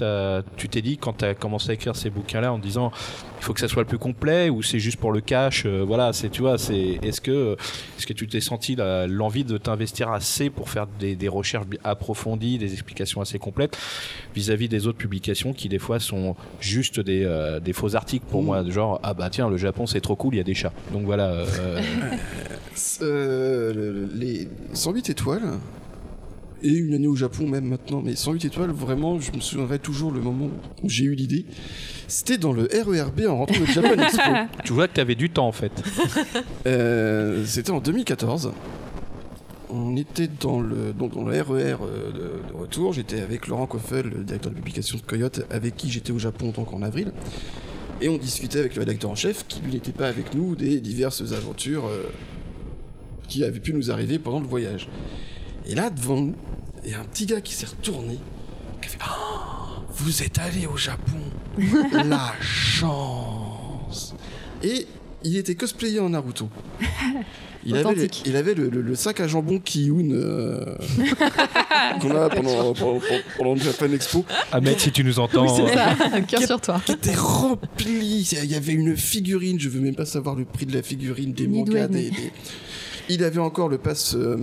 tu t'es dit quand tu as commencé à écrire ces bouquins-là en disant il faut que ça soit le plus complet ou c'est juste pour le cash euh, Voilà, c'est tu vois, c'est est-ce que est-ce que tu t'es senti l'envie de t'investir assez pour faire des, des recherches approfondies, des explications assez complètes vis-à-vis des autres publications qui des fois sont juste des, euh, des faux articles pour mmh. moi, genre ah bah tiens le Japon c'est trop cool, il y a des chats. Donc voilà. Euh, *laughs* euh, les 108 étoiles et une année au Japon même maintenant, mais 108 étoiles, vraiment, je me souviendrai toujours le moment où j'ai eu l'idée. C'était dans le RERB en rentrant de Japan *laughs* Expo. tu vois que tu avais du temps en fait. *laughs* C'était en 2014 on était dans le, donc dans le RER e euh, de, retour. J'étais avec Laurent Koffel, le directeur de publication de Coyote, avec qui j'étais au Japon donc en avril. Et on discutait avec le rédacteur en chef, qui lui n'était pas avec nous, des diverses aventures euh, qui avaient pu nous arriver pendant le voyage. Et là, devant nous, il y a un petit gars qui s'est retourné, qui a fait oh, Vous êtes allé au Japon *laughs* La chance Et il était cosplayé en Naruto. *laughs* Il avait, il avait le, sac à jambon Kiyun euh, *laughs* qu'on a pendant, pendant, le Japan Expo. Ahmed, si tu nous entends. Oui, ça, cœur sur toi. Qui était rempli. Il y avait une figurine, je veux même pas savoir le prix de la figurine, des mangas, des, Il avait encore le pass. Euh,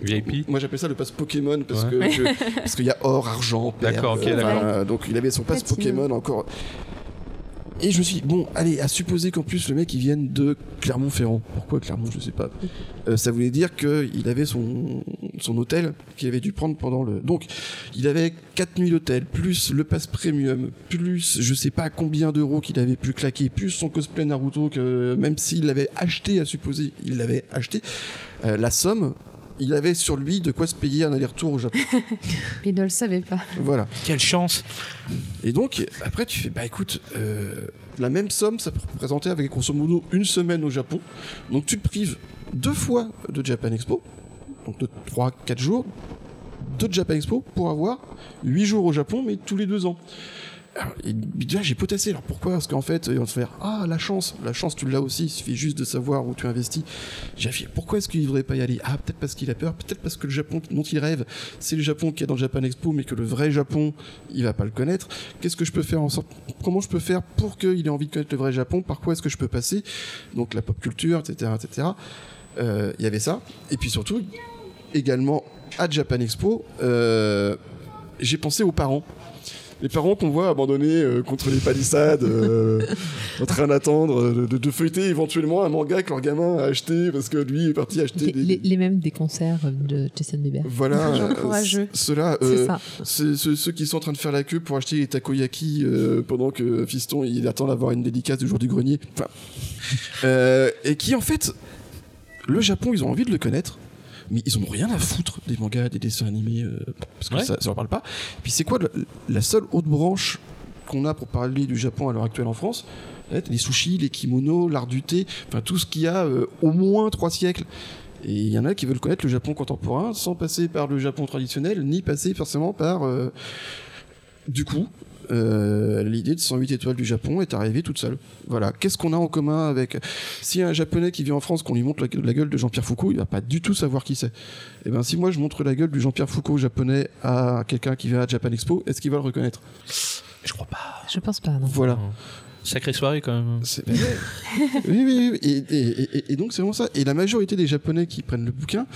VIP Moi j'appelle ça le pass Pokémon parce que *laughs* parce qu'il y a or, argent, D'accord, ok, d'accord. donc il avait son pass Pokémon encore. Et je me suis dit, bon, allez, à supposer qu'en plus le mec il vienne de Clermont-Ferrand. Pourquoi Clermont Je sais pas. Euh, ça voulait dire qu'il avait son, son hôtel qu'il avait dû prendre pendant le. Donc, il avait 4 nuits d'hôtel, plus le pass premium, plus je sais pas combien d'euros qu'il avait pu claquer, plus son cosplay Naruto que même s'il l'avait acheté, à supposer, il l'avait acheté. Euh, la somme, il avait sur lui de quoi se payer un aller-retour au Japon. *laughs* il ne le savait pas. Voilà. Quelle chance Et donc, après, tu fais, bah écoute, euh, la même somme, ça peut représenter avec grosso modo une semaine au Japon. Donc tu te prives deux fois de Japan Expo, donc de 3-4 jours, de Japan Expo pour avoir 8 jours au Japon, mais tous les deux ans. Alors, déjà, j'ai potassé. Alors pourquoi? Parce qu'en fait, ils vont se faire Ah, la chance, la chance, tu l'as aussi. Il suffit juste de savoir où tu investis. J'ai fait Pourquoi est-ce qu'il ne devrait pas y aller? Ah, peut-être parce qu'il a peur. Peut-être parce que le Japon dont il rêve, c'est le Japon qui est dans Japan Expo, mais que le vrai Japon, il va pas le connaître. Qu'est-ce que je peux faire en sorte Comment je peux faire pour qu'il ait envie de connaître le vrai Japon? Par quoi est-ce que je peux passer? Donc la pop culture, etc., etc. Euh, il y avait ça. Et puis surtout, également à Japan Expo, euh, j'ai pensé aux parents les parents qu'on voit abandonnés euh, contre les palissades, euh, en train d'attendre, euh, de, feuilleter éventuellement un manga que leur gamin a acheté parce que lui est parti acheter les, les, mêmes des concerts de Jason Bieber. Voilà, ceux-là, ceux, qui sont en train de faire la queue pour acheter les takoyaki pendant que Fiston il attend d'avoir une dédicace du jour du grenier. Enfin, et qui en fait, le Japon, ils ont envie de le connaître mais ils ont rien à foutre des mangas, des dessins animés, euh, parce que ça, ça leur parle pas. Puis c'est quoi la seule autre branche qu'on a pour parler du Japon à l'heure actuelle en France? Les sushis, les kimonos, l'art du thé, enfin tout ce qu'il y a euh, au moins trois siècles. Et il y en a qui veulent connaître le Japon contemporain sans passer par le Japon traditionnel, ni passer forcément par... Euh, du coup, euh, l'idée de 108 étoiles du Japon est arrivée toute seule. Voilà. Qu'est-ce qu'on a en commun avec si un Japonais qui vit en France, qu'on lui montre la, gueule de Jean-Pierre Foucault, il va pas du tout savoir qui c'est. Et eh ben si moi je montre la gueule du Jean-Pierre Foucault japonais à quelqu'un qui vient à Japan Expo, est-ce qu'il va le reconnaître? Je crois pas. Je pense pas. Non. Voilà. Sacrée soirée quand même. oui, oui, oui. Et, et, donc c'est vraiment ça. Et la majorité des Japonais qui prennent le bouquin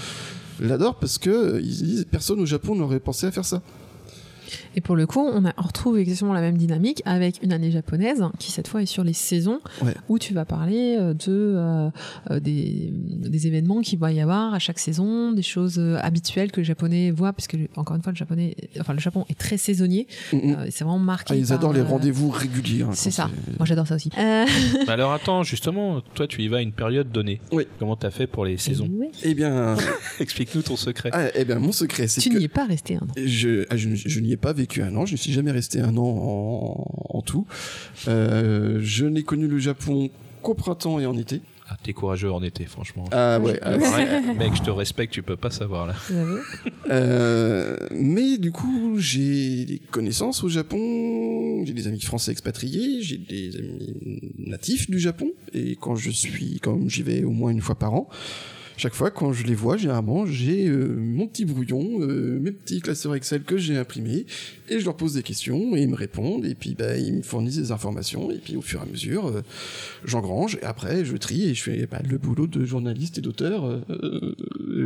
l'adorent parce que ils disent personne au Japon n'aurait pensé à faire ça. Et pour le coup, on, a, retrouve exactement la même dynamique avec une année japonaise qui cette fois est sur les saisons où tu vas parler euh, de euh, euh, des, des, événements qu'il va y avoir à chaque saison, des choses habituelles que les Japonais voient parce que encore une fois le japonais, enfin le Japon est très saisonnier. c'est vraiment marqué. Ah, ils adorent les rendez-vous réguliers. Hein, c'est ça. Moi j'adore ça aussi. *laughs* Bah alors attends, justement, toi tu y vas à une période donnée. Oui. Comment t'as fait pour les saisons Eh bien, *laughs* explique-nous ton secret. Ah, eh bien mon secret, c'est que tu n'y es pas resté un an. Je, ah, je, je n'y ai pas vécu un an. Je ne suis jamais resté un an en, tout. Euh, je n'ai connu le Japon qu'au printemps et en été. Ah, t'es courageux en été, franchement. Ah ouais. Ah, mec, je te respecte, tu peux pas savoir là. Euh, mais du coup, j'ai des connaissances au Japon, j'ai des amis français expatriés, j'ai des amis natifs du Japon, et quand je suis, comme j'y vais au moins une fois par an, chaque fois quand je les vois, généralement, j'ai euh, mon petit brouillon, euh, mes petits classeurs Excel que j'ai imprimés, et je leur pose des questions, et ils me répondent, et puis bah, ils me fournissent des informations, et puis au fur et à mesure, euh, j'engrange, et après je trie, et je fais bah, le boulot de journaliste et d'auteur.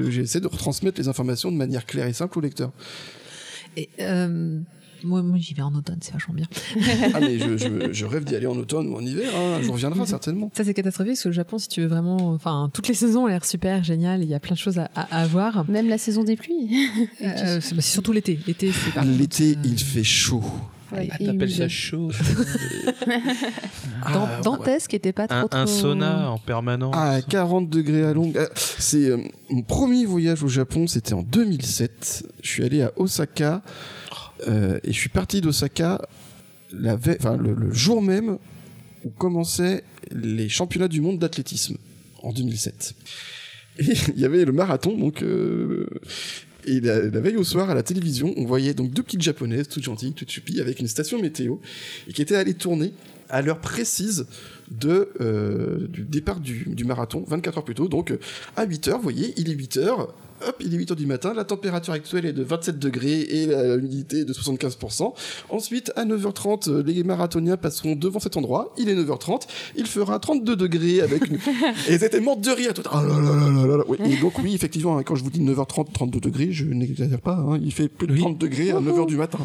J'essaie de retransmettre les informations de manière claire et simple au lecteur. Et moi, j'y vais en automne, c'est vachement bien. ah, mais je, rêve d'y aller en automne ou en hiver, hein. je reviendrai *laughs* certainement. Ça, c'est catastrophique parce que le Japon, si tu veux vraiment. Enfin, toutes les saisons ont l'air super génial, il y a plein de choses à, à, voir. Même la saison des pluies. euh, c'est surtout l'été. L'été, c'est L'été, il fait chaud. Ouais, ah, t'appelles ça chaud *laughs* ah, Dantesque était pas trop, un, sauna en permanence. Ah, 40 degrés à longue. Ah, c'est euh, mon premier voyage au Japon, c'était en 2007. Je suis allé à Osaka. Euh, et je suis parti d'Osaka le, jour même où commençaient les championnats du monde d'athlétisme en 2007. Et *laughs* il y avait le marathon, donc euh, et la, veille au soir à la télévision, on voyait donc deux petites japonaises, toutes gentilles, toutes chupies, avec une station météo, et qui étaient allées tourner à l'heure précise euh, du départ du, marathon, 24 heures plus tôt. Donc à 8 heures, vous voyez, il est 8 heures, hop, il est 8h du matin, la température actuelle est de 27 degrés et l'humidité de 75%. Ensuite, à 9h30, les marathoniens passeront devant cet endroit, il est 9h30, il fera 32 degrés avec une... *laughs* et ils étaient morts de rire tout. Ah et donc oui, effectivement, hein, quand je vous dis 9h30, 32 degrés, je n'exagère pas, hein, il fait plus de 30 degrés à 9h du matin.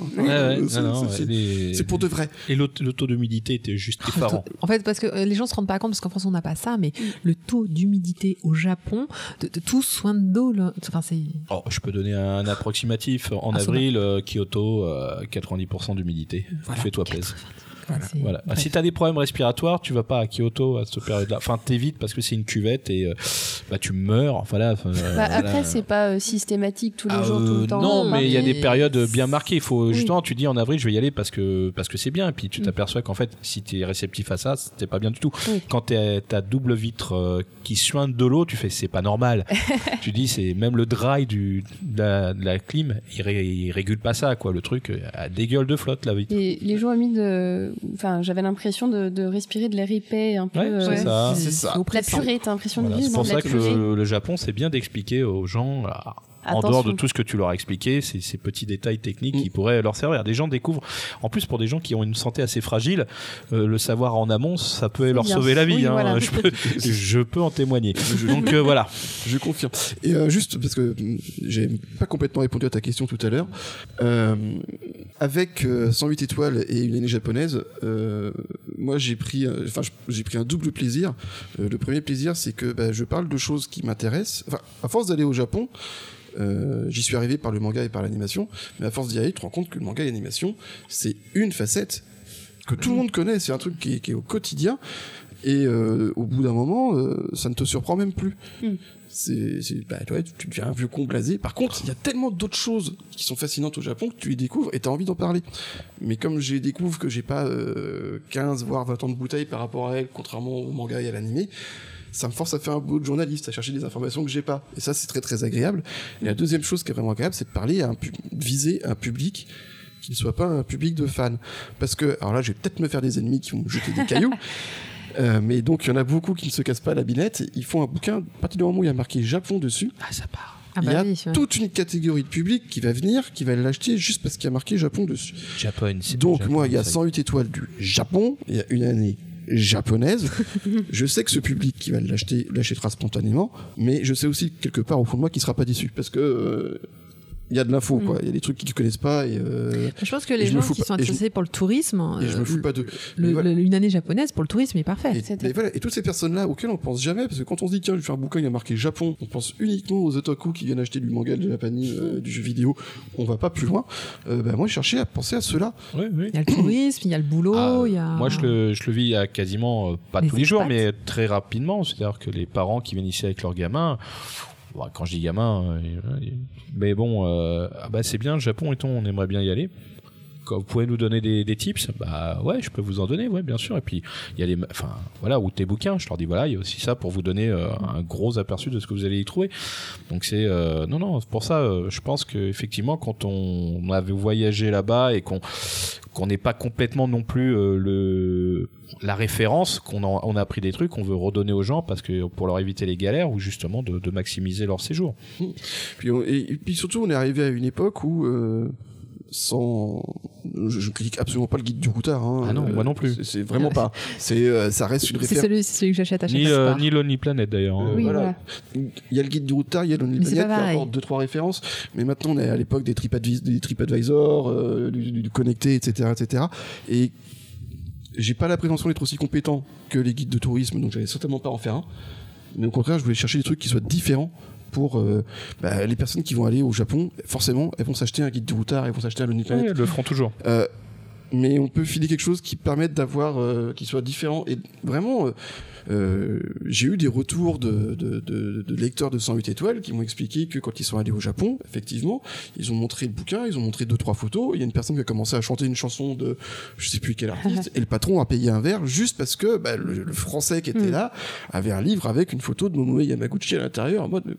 c'est pour de vrai. Et le taux d'humidité était juste effarant. En fait, parce que euh, les gens se rendent pas compte, parce qu'en France, on n'a pas ça, mais le taux d'humidité au Japon, de, tout soin de dos, enfin, c'est. Oh, je peux donner un approximatif. En ah, avril, euh, Kyoto, 90% d'humidité. Fais-toi plaisir. Voilà. Bah, si tu as des problèmes respiratoires, tu vas pas à Kyoto à cette période-là. Enfin, t'évites parce que c'est une cuvette et euh, bah, tu meurs. Enfin, là, bah, Après, c'est pas euh, systématique tous les ah, jours, tout le euh, temps. Non, mais il y a des périodes bien marquées. Il faut justement, tu dis en avril, je vais y aller parce que parce que c'est bien. Et puis tu mm. t'aperçois qu'en fait, si tu es réceptif à ça, c'est pas bien du tout. Quand tu as double vitre qui suinte de l'eau, tu fais c'est pas normal. *laughs* tu dis c'est même le dry du de la, clim, il, régule pas ça quoi. Le truc a des gueules de flotte la vitre. Et les jours humides enfin, j'avais l'impression de, respirer de l'air épais un peu. Ouais, c'est ça. C'est ça. La purée, t'as l'impression de vivre C'est pour ça que le, Japon, c'est bien d'expliquer aux gens en dehors de tout ce que tu leur as expliqué, ces, ces petits détails techniques qui mm. pourraient leur servir. Des gens découvrent, en plus pour des gens qui ont une santé assez fragile, euh, le savoir en amont, ça peut leur sauver la vie. hein. *laughs* je, peux, je, peux, en témoigner. Donc euh, voilà. Je confirme. Et euh, juste parce que mm, j'ai pas complètement répondu à ta question tout à l'heure, avec 108 étoiles et une année japonaise, moi j'ai pris, enfin j'ai pris un double plaisir. le premier plaisir, c'est que bah, je parle de choses qui m'intéressent. Enfin, à force d'aller au Japon, euh, j'y suis arrivé par le manga et par l'animation, mais à force d'y aller, tu te rends compte que le manga et l'animation, c'est une facette que tout le monde connaît, c'est un truc qui est, au quotidien, et euh, au bout d'un moment, euh, ça ne te surprend même plus. Mm. C'est, bah, tu deviens un vieux con blasé. Par contre, il y a tellement d'autres choses qui sont fascinantes au Japon que tu les découvres et tu as envie d'en parler. Mais comme j'ai découvre que j'ai pas 15 voire 20 ans de bouteille par rapport à elle, contrairement au manga et à l'animé, ça me force à faire un boulot de journaliste, à chercher des informations que j'ai pas. Et ça, c'est très très agréable. Et la deuxième chose qui est vraiment agréable, c'est de parler à un viser un public qui ne soit pas un public de fans. Parce que, alors là, je vais peut-être me faire des ennemis qui vont me jeter des cailloux. *laughs* Euh, mais donc, il y en a beaucoup qui ne se cassent pas la binette. Ils font un bouquin, à partir du moment où il y a marqué Japon dessus. Ah, ça part. Ah il y bah a toute une catégorie de public qui va venir, qui va l'acheter juste parce qu'il y a marqué Japon dessus. Japon, Donc, moi, il y a 108 étoiles du Japon. Il y a une année japonaise. *laughs* je sais que ce public qui va l'acheter l'achètera spontanément, mais je sais aussi quelque part au fond de moi qu'il sera pas déçu parce que euh, il y a de l'info, quoi. Mm. Il y a des trucs qu'ils ne connaissent pas. Et, euh, je pense que les gens qui sont intéressés pour le tourisme, et je me fous pas de. une année japonaise pour le tourisme est parfait. Et, voilà. et toutes ces personnes-là auxquelles on pense jamais, parce que quand on se dit tiens, je vais faire un bouquin, il y a marqué Japon, on pense uniquement aux otaku qui viennent acheter du manga, de la euh, du jeu vidéo. On va pas plus loin. Euh, bah, moi, je cherchais à penser à cela. Oui, oui. Il y a le tourisme, il y a le boulot, ah, il y a. Moi, je le, je le vis à quasiment euh, pas tous les jours, mais très rapidement. C'est-à-dire que les parents qui viennent ici avec leurs gamins quand je dis gamin, euh, mais bon, euh, ah bah c'est bien, le Japon et tout, on aimerait bien y aller. Quand vous pouvez nous donner des, tips, bah ouais, je peux vous en donner, ouais, bien sûr. Et puis il y a les, enfin voilà, ou tes bouquins, je leur dis voilà, il y a aussi ça pour vous donner euh, un gros aperçu de ce que vous allez y trouver. Donc c'est non non, pour ça, je pense que effectivement, quand on avait voyagé là-bas et qu'on qu'on n'est pas complètement non plus le la référence, qu'on on a appris des trucs qu'on veut redonner aux gens parce que pour leur éviter les galères ou justement de, maximiser leur séjour. Puis et, puis surtout, on est arrivé à une époque où euh, sans je, je, critique absolument pas le guide du routard hein. ah non moi non plus c'est vraiment pas c'est euh, ça reste une référence c'est celui, que j'achète à chaque ni, euh, ni Lonely Planet d'ailleurs hein. oui, voilà. il y a le guide du routard il y a Lonely Planet qui apporte deux trois références mais maintenant on est à l'époque des TripAdvisor des TripAdvisor du, du, du, connecté etc etc et j'ai pas la prétention d'être aussi compétent que les guides de tourisme, donc j'allais certainement pas en faire un. Mais au contraire, je voulais chercher des trucs qui soient différents pour euh, bah, les personnes qui vont aller au Japon. Forcément, elles vont s'acheter un guide du routard, elles vont s'acheter un Lonely Planet. elles le feront toujours. Euh, mais on peut filer quelque chose qui permette d'avoir, euh, qui soit différent et vraiment j'ai eu des retours de, de, de, de, lecteurs de 108 étoiles qui m'ont expliqué que quand ils sont allés au Japon, effectivement, ils ont montré le bouquin, ils ont montré deux trois photos. Il y a une personne qui a commencé à chanter une chanson de je sais plus quel artiste, *laughs* et le patron a payé un verre juste parce que bah, le, français qui était mm. là avait un livre avec une photo de Momoe Yamaguchi à l'intérieur en mode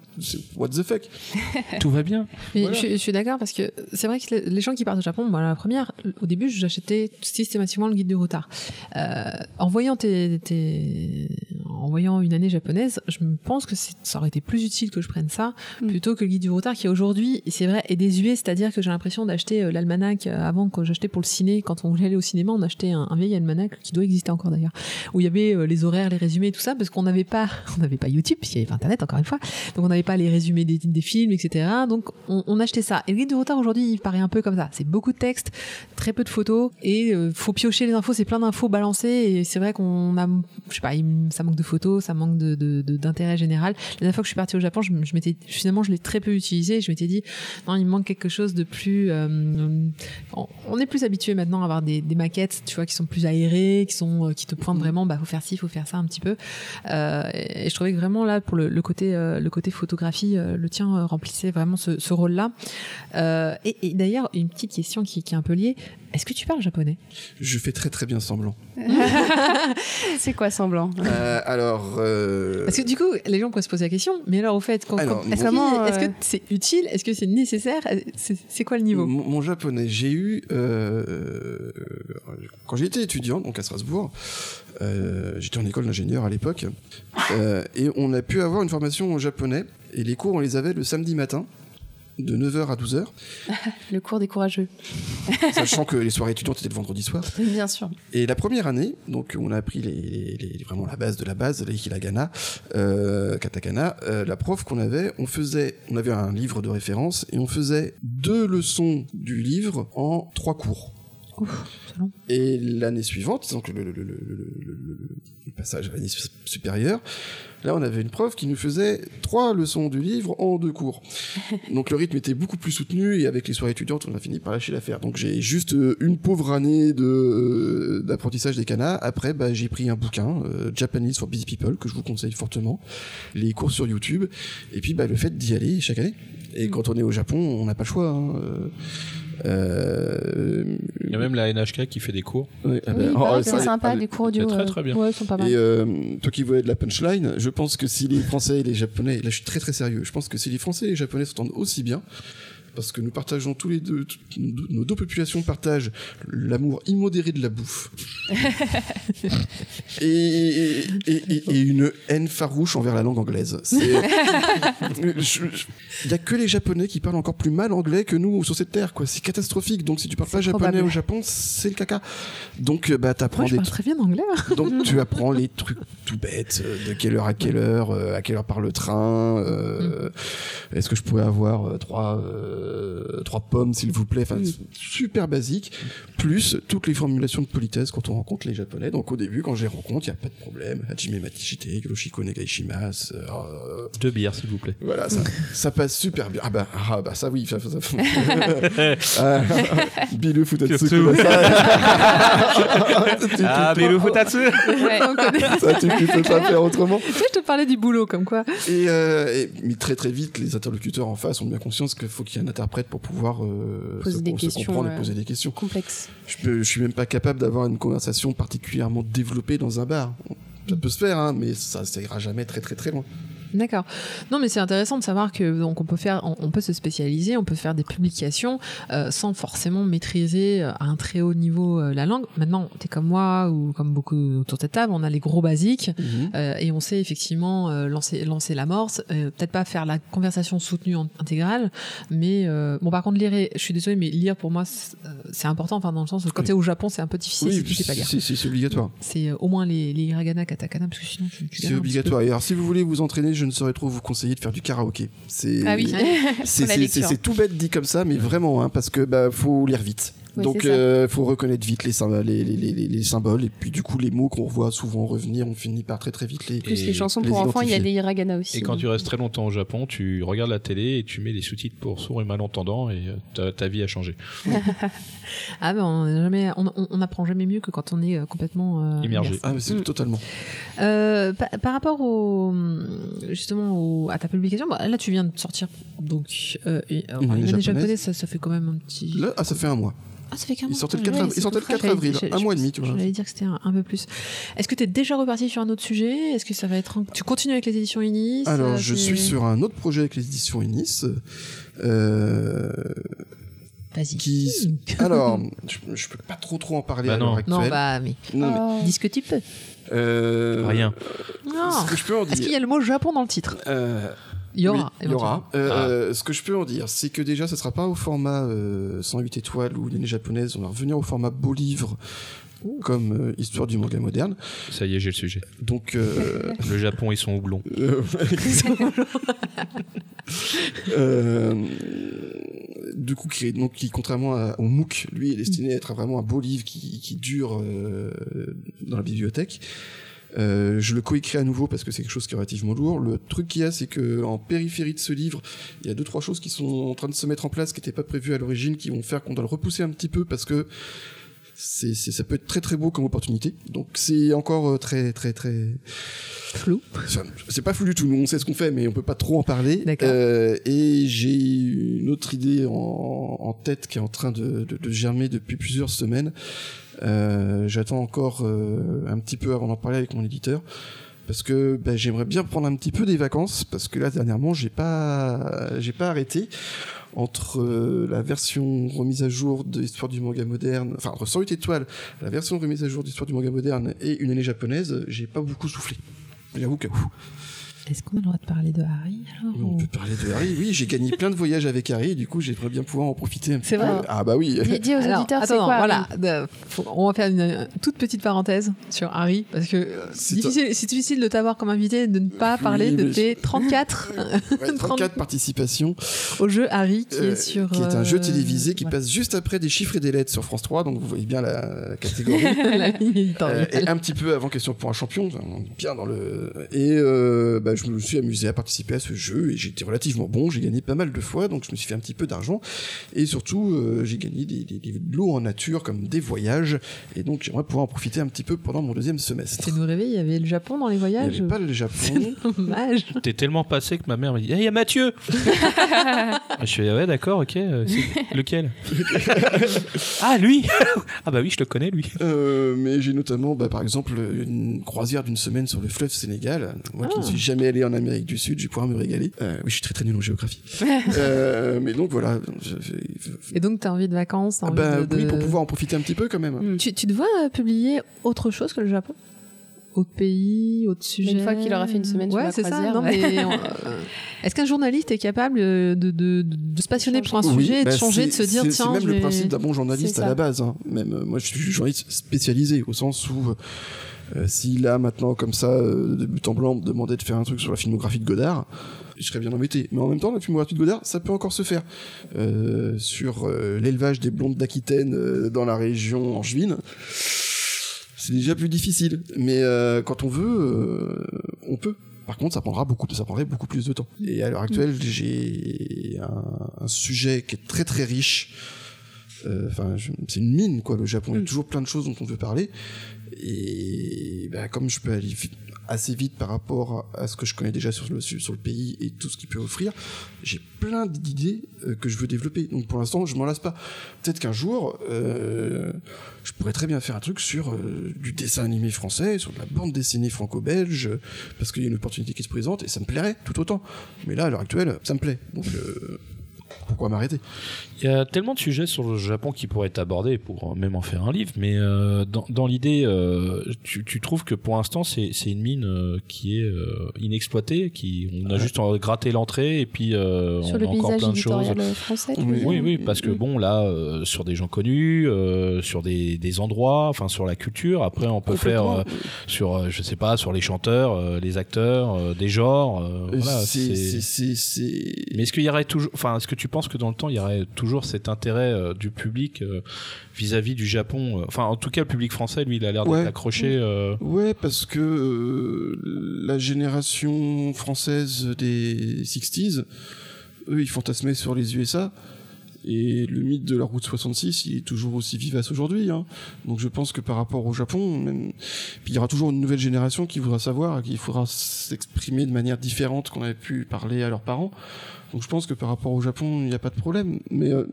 what the fuck. *laughs* Tout va bien. Mais je, suis d'accord parce que c'est vrai que les gens qui partent au Japon, moi la première, au début j'achetais systématiquement le guide du retard. Euh, en voyant tes, tes en voyant une année japonaise, je pense que ça aurait été plus utile que je prenne ça mm. plutôt que le guide du retard qui aujourd'hui, c'est vrai, est désuet, c'est-à-dire que j'ai l'impression d'acheter euh, l'almanach euh, avant que j'achetais pour le ciné. Quand on voulait aller au cinéma, on achetait un, vieil almanach qui doit exister encore d'ailleurs, où il y avait les horaires, les résumés, tout ça, parce qu'on n'avait pas, *laughs* on n'avait pas YouTube, puisqu'il y avait Internet encore une fois, donc on n'avait pas les résumés des, des films, etc. Donc on, achetait ça. Et le guide du retard aujourd'hui, il paraît un peu comme ça. C'est beaucoup de texte, très peu de photos, et faut piocher les infos. C'est plein d'infos balancées, et c'est vrai qu'on a, je sais pas, ça manque de photos, ça manque de d'intérêt général. La dernière fois que je suis partie au Japon, je, je m'étais finalement je l'ai très peu utilisé. Je m'étais dit non, il manque quelque chose de plus. Euh, on est plus habitué maintenant à avoir des, des, maquettes, tu vois, qui sont plus aérées, qui sont euh, qui te pointent vraiment. Bah faut faire ci, faut faire ça un petit peu. Euh, et je trouvais que vraiment là pour le, le côté le côté photographie, le tien remplissait vraiment ce, ce rôle-là. et, et d'ailleurs une petite question qui, qui est un peu liée. Est-ce que tu parles japonais? Je fais très très bien semblant. *laughs* c'est quoi semblant? Euh, Alors. Euh... Parce que du coup, les gens pourraient se poser la question. Mais alors, au fait, est-ce que c'est utile? Est-ce que c'est nécessaire? C'est quoi le niveau? Mon, japonais, j'ai eu euh, quand j'étais étudiant, donc à Strasbourg. Euh, j'étais en école d'ingénieur à l'époque, et on a pu avoir une formation en japonais. Et les cours, on les avait le samedi matin de 9h à 12h. *laughs* le cours des courageux. *laughs* Sachant que les soirées étudiantes étaient le vendredi soir. Bien sûr. Et la première année, donc on a appris les, vraiment la base de la base, les hiragana, euh, katakana. Euh, la prof qu'on avait, on faisait, on avait un livre de référence et on faisait deux leçons du livre en trois cours. Et l'année suivante, donc le, le passage à l'année supérieure, là on avait une prof qui nous faisait trois leçons du livre en deux cours. *laughs* Donc le rythme était beaucoup plus soutenu et avec les soirées étudiantes, on a fini par lâcher l'affaire. Donc j'ai juste euh, une pauvre année de euh, d'apprentissage des kanas. Après, bah, j'ai pris un bouquin, euh, Japanese for Busy People, que je vous conseille fortement, les cours sur YouTube, et puis bah, le fait d'y aller chaque année. Et mm. quand on est au Japon, on n'a pas le choix. Hein. Euh, Il y a même la NHK qui fait des cours. Oui, ah ben, oh, c'est sympa, des cours audio. Très très bien. Ouais, sont pas mal. Et euh, toi qui voyais de la punchline, je pense que si les Français et les Japonais, là je suis très très sérieux, je pense que si les Français et les Japonais s'entendent aussi bien, parce que nous partageons tous les deux, nos deux populations partagent l'amour immodéré de la bouffe *laughs* et, une haine farouche envers la langue anglaise. Il *laughs* n'y a que les Japonais qui parlent encore plus mal anglais que nous sur cette terre, quoi. C'est catastrophique. Donc si tu parles pas japonais au Japon, c'est le caca. Donc bah t'apprends des. très bien anglais. Hein. Donc *laughs* tu apprends les trucs tout bêtes, euh, de quelle heure à quelle heure, euh, à quelle heure part le train. Euh, mm. Est-ce que je pourrais avoir trois euh, trois pommes s'il vous plaît, enfin super basique, plus toutes les formulations de politesse quand on rencontre les japonais. Donc au début, quand je les rencontre, il y a pas de problème. Hajime Matichite, Yoshiko Negaishimasu. Euh, Deux bières s'il vous plaît. Voilà, ça, *laughs* ça, passe super bien. Ah bah, ah bah ça oui. Ça, ça, ah, Bilu Futatsu. ah, Bilu Futatsu. ça, tu, peux pas faire autrement. Tu sais, je te parlais du boulot comme quoi. Et, euh, et mais très très vite, les interlocuteurs en face ont bien conscience qu'il faut qu'il y ait un interprète pour pouvoir euh, poser, des questions, comprendre et poser des questions complexes. Je, peux, je suis même pas capable d'avoir une conversation particulièrement développée dans un bar. Ça peut se faire, hein, mais ça, ça ira jamais très très très loin. D'accord. Non, mais c'est intéressant de savoir que donc on peut faire, on, peut se spécialiser, on peut faire des publications euh, sans forcément maîtriser euh, à un très haut niveau euh, la langue. Maintenant, t'es comme moi ou comme beaucoup autour de cette table, on a les gros basiques mhm. et on sait effectivement lancer lancer l'amorce. Peut-être pas faire la conversation soutenue intégrale, mais bon par contre lire, je suis désolée, mais lire pour moi c'est important. Enfin dans le sens où quand tu es au Japon, c'est un peu difficile oui, si tu sais pas lire. C'est obligatoire. C'est au moins les les hiragana, katakana, parce que sinon tu. tu c'est obligatoire. Et alors si vous voulez vous entraîner, je ne saurais trop vous conseiller de faire du karaoké. C'est ah oui. *laughs* c'est tout bête dit comme ça, mais vraiment, hein, parce que bah, faut lire vite. Donc, il euh, faut reconnaître vite les, les, les, les, symboles et puis du coup les mots qu'on voit souvent revenir, on finit par très très vite les. Plus les chansons pour enfants, il y a les hiragana aussi. Et quand tu restes très longtemps au Japon, tu regardes la télé et tu mets des sous-titres pour sourds et malentendants et euh, ta, vie a changé. *laughs* ah ben on jamais, on, apprend jamais mieux que quand on est euh, complètement immergé. Ah mais c'est mm. totalement. par, rapport au justement à ta publication, bah, là tu viens de sortir donc une année japonaise, ça, ça, fait quand même un petit. Là, ah ça fait un mois. Ah, ça fait qu'un mois. Il sortait le 4, avril, un mois et demi, tu vois. J'allais dire que c'était un, peu plus. Est-ce que tu es déjà reparti sur un autre sujet? Est-ce que ça va être. Tu continues avec les éditions Inis Alors, je suis sur un autre projet avec les éditions Inis. Euh, Vas-y. Qui... *laughs* Alors, je, je, peux pas trop trop en parler bah à l'heure actuelle. Non, bah, mais. Non, dis ce que tu peux. Euh... Rien. Non. Ce que je peux en dire. Est-ce qu'il y a le mot Japon dans le titre? Euh... Il y aura. il y aura. Euh, ah. Ce que je peux en dire, c'est que déjà, ça sera pas au format 108 étoiles ou l'année japonaise. On va revenir au format beau livre comme euh, histoire du manga moderne. Ça y est, j'ai le sujet. Donc euh, *laughs* le Japon ils sont houblons. *laughs* *laughs* Euh, du coup, qui, donc, qui contrairement au MOOC, lui est destiné à être vraiment un beau livre qui, qui dure dans la bibliothèque. Je le coécris à nouveau parce que c'est quelque chose qui est relativement lourd. Le truc qu'il y a, c'est que en périphérie de ce livre, il y a deux trois choses qui sont en train de se mettre en place qui n'étaient pas prévues à l'origine, qui vont faire qu'on doit le repousser un petit peu parce que c'est, ça peut être très très beau comme opportunité. Donc c'est encore euh, très très très flou. c'est pas flou du tout. Nous on sait ce qu'on fait, mais on peut pas trop en parler. Euh, et j'ai une autre idée en, tête qui est en train de, germer depuis plusieurs semaines. Euh, j'attends encore un petit peu avant d'en parler avec mon éditeur parce que ben, j'aimerais bien prendre un petit peu des vacances parce que là dernièrement j'ai pas j'ai pas arrêté entre euh, la version remise à jour de l'histoire du manga moderne, enfin entre 108 étoiles, la version remise à jour de l'histoire du manga moderne et une année japonaise, j'ai pas beaucoup soufflé. J'avoue que est-ce qu'on a le droit de parler de Harry alors On peut parler de Harry, oui. J'ai gagné plein de voyages avec Harry, du coup j'aimerais bien pouvoir en profiter un petit C'est vrai Ah bah oui. Dis, aux auditeurs, c'est quoi Voilà, on va faire une, toute petite parenthèse sur Harry, parce que c'est difficile, de t'avoir comme invité de ne pas parler de tes 34, 34 *laughs* *laughs* participations au jeu Harry, qui est euh, sur... Qui est un jeu euh, télévisé qui passe juste après des chiffres et des lettres sur France 3, donc vous voyez bien la, catégorie. *laughs* la ligne euh, et un petit peu avant Question pour un champion, bien dans le... Et bah, je me suis amusé à participer à ce jeu et j'étais relativement bon. J'ai gagné pas mal de fois, donc je me suis fait un petit peu d'argent. Et surtout, euh, j'ai gagné des, des, des, lots en nature comme des voyages. Et donc, j'aimerais pouvoir en profiter un petit peu pendant mon deuxième semestre. Tu nous réveilles, il y avait le Japon dans les voyages Il n'y avait pas le Japon. dommage. T'es tellement passé que ma mère m'a dit Il y a Mathieu *laughs* Je suis ouais, d'accord, ok. Euh, lequel? Ah, lui *laughs* Ah, bah oui, je le connais, lui. Euh, mais j'ai notamment, bah, par exemple, une croisière d'une semaine sur le fleuve Sénégal. Moi qui ne ah. suis jamais aller en Amérique du Sud, je vais pouvoir me régaler. Euh, oui, je suis très très nul en géographie. *laughs* euh, mais donc voilà. Et donc tu as envie de vacances ah bah, Oui, pour pouvoir en profiter un petit peu quand même. Hmm. Tu, tu te vois publier autre chose que le Japon? Autre pays, autre sujet? Une fois qu'il aura fait une semaine ouais, sur la croisière. Ça, non, mais *laughs* euh, Est-ce qu'un journaliste est capable de, de, de, se passionner pour un sujet et de bah, changer, de se dire tiens. C'est même le principe d'un bon journaliste à la base. Hein. Même euh, moi, je suis journaliste spécialisé au sens où euh, S'il a maintenant comme ça, euh, de but en blanc, demandé de faire un truc sur la filmographie de Godard, je serais bien embêté. Mais en même temps, la filmographie de Godard, ça peut encore se faire. Euh, sur l'élevage des blondes d'Aquitaine dans la région angevine, c'est déjà plus difficile. Mais quand on veut, on peut. Par contre, ça prendra beaucoup, ça prendrait beaucoup plus de temps. Et à l'heure actuelle, j'ai un, un, sujet qui est très très riche. Enfin, c'est une mine, quoi. Le Japon, il y a mm. toujours plein de choses dont on veut parler. Et ben, comme je peux aller assez vite par rapport à ce que je connais déjà sur le, sur le pays et tout ce qu'il peut offrir, j'ai plein d'idées euh, que je veux développer. Donc pour l'instant, je m'en lasse pas. Peut-être qu'un jour, euh, je pourrais très bien faire un truc sur euh, du dessin animé français, sur de la bande dessinée franco-belge, parce qu'il y a une opportunité qui se présente et ça me plairait tout autant. Mais là, à l'heure actuelle, ça me plaît. Donc pourquoi m'arrêter? Il y a tellement de sujets sur le Japon qui pourraient être abordés pour même en faire un livre, mais euh, dans, dans l'idée, euh, tu, tu, trouves que pour l'instant c'est une mine euh, qui est euh, inexploitée, qui on a juste gratté l'entrée et puis euh, on a encore plein de choses. Français, oui, oui, oui, parce que bon là, sur des gens connus, sur des, des, endroits, enfin sur la culture. Après, on peut faire sur, je sais pas, sur les chanteurs, les acteurs, des genres. voilà, c'est. Mais est-ce qu'il y aurait toujours, enfin, est-ce que tu pense que dans le temps, il y aurait toujours cet intérêt euh, du public euh, vis-à-vis du Japon euh, Enfin, en tout cas, le public français, lui, il a l'air d'être accroché. Ouais, parce que la génération française des 60s, eux, ils fantasmaient sur les USA. Et le mythe de la route 66, il est toujours aussi vivace aujourd'hui. Hein. Donc je pense que par rapport au Japon, même... Il y aura toujours une nouvelle génération qui voudra savoir, qui faudra s'exprimer de manière différente qu'on avait pu parler à leurs parents. Donc je pense que par rapport au Japon, il n'y a pas de problème. Mais euh,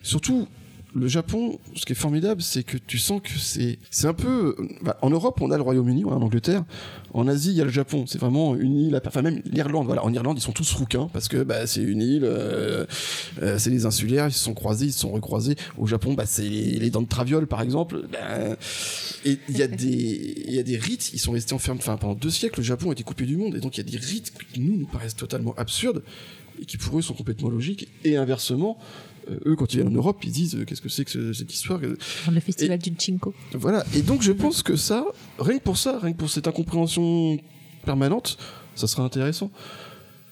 surtout, le Japon, ce qui est formidable, c'est que tu sens que c'est, c'est un peu, bah, en Europe, on a le Royaume-Uni, on a l'Angleterre. En Asie, il y a le Japon. C'est vraiment une île, enfin même l'Irlande. Voilà, en Irlande, ils sont tous rouquins parce que bah, c'est une île, euh, euh, c'est les insulaires, ils se sont croisés, ils se sont recroisés. Au Japon, bah, c'est les, dents de traviole, par exemple. Bah, et il y a *laughs* des, il y a des rites, ils sont restés enfermés. Enfin, pendant deux siècles, le Japon a été coupé du monde, et donc il y a des rites qui nous nous paraissent totalement absurdes et qui pour eux sont complètement logiques. Et inversement, eux, quand ils viennent en Europe, ils disent euh, qu'est-ce que c'est que cette histoire? Le festival du Chinko. Voilà. Et donc, je pense que ça, rien que pour ça, rien que pour cette incompréhension permanente, ça sera intéressant.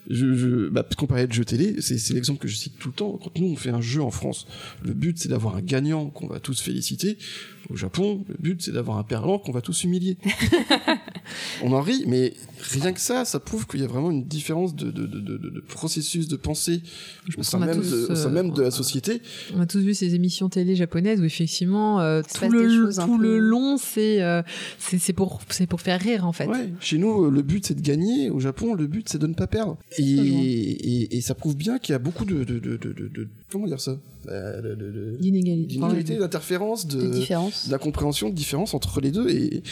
Je, je bah, comparé de jeu télé, c'est l'exemple que je cite tout le temps. Quand nous on fait un jeu en France, le but c'est d'avoir un gagnant qu'on va tous féliciter. Au Japon, le but c'est d'avoir un perdant qu'on va tous humilier. *laughs* on en rit, mais rien que ça, ça prouve qu'il y a vraiment une différence de, de, de, de processus de pensée au sein, même, de, même de la société. On a tous vu ces émissions télé japonaises où effectivement euh, tout, le, tout le long c'est euh, c'est pour, pour faire rire en fait. Ouais. Chez nous, le but c'est de gagner. Au Japon, le but c'est de ne pas perdre. Et, et, et, ça prouve bien qu'il y a beaucoup de, de, de, de, comment dire ça? D'inégalité, d'interférence, de, de, la compréhension de différence entre les deux. Et,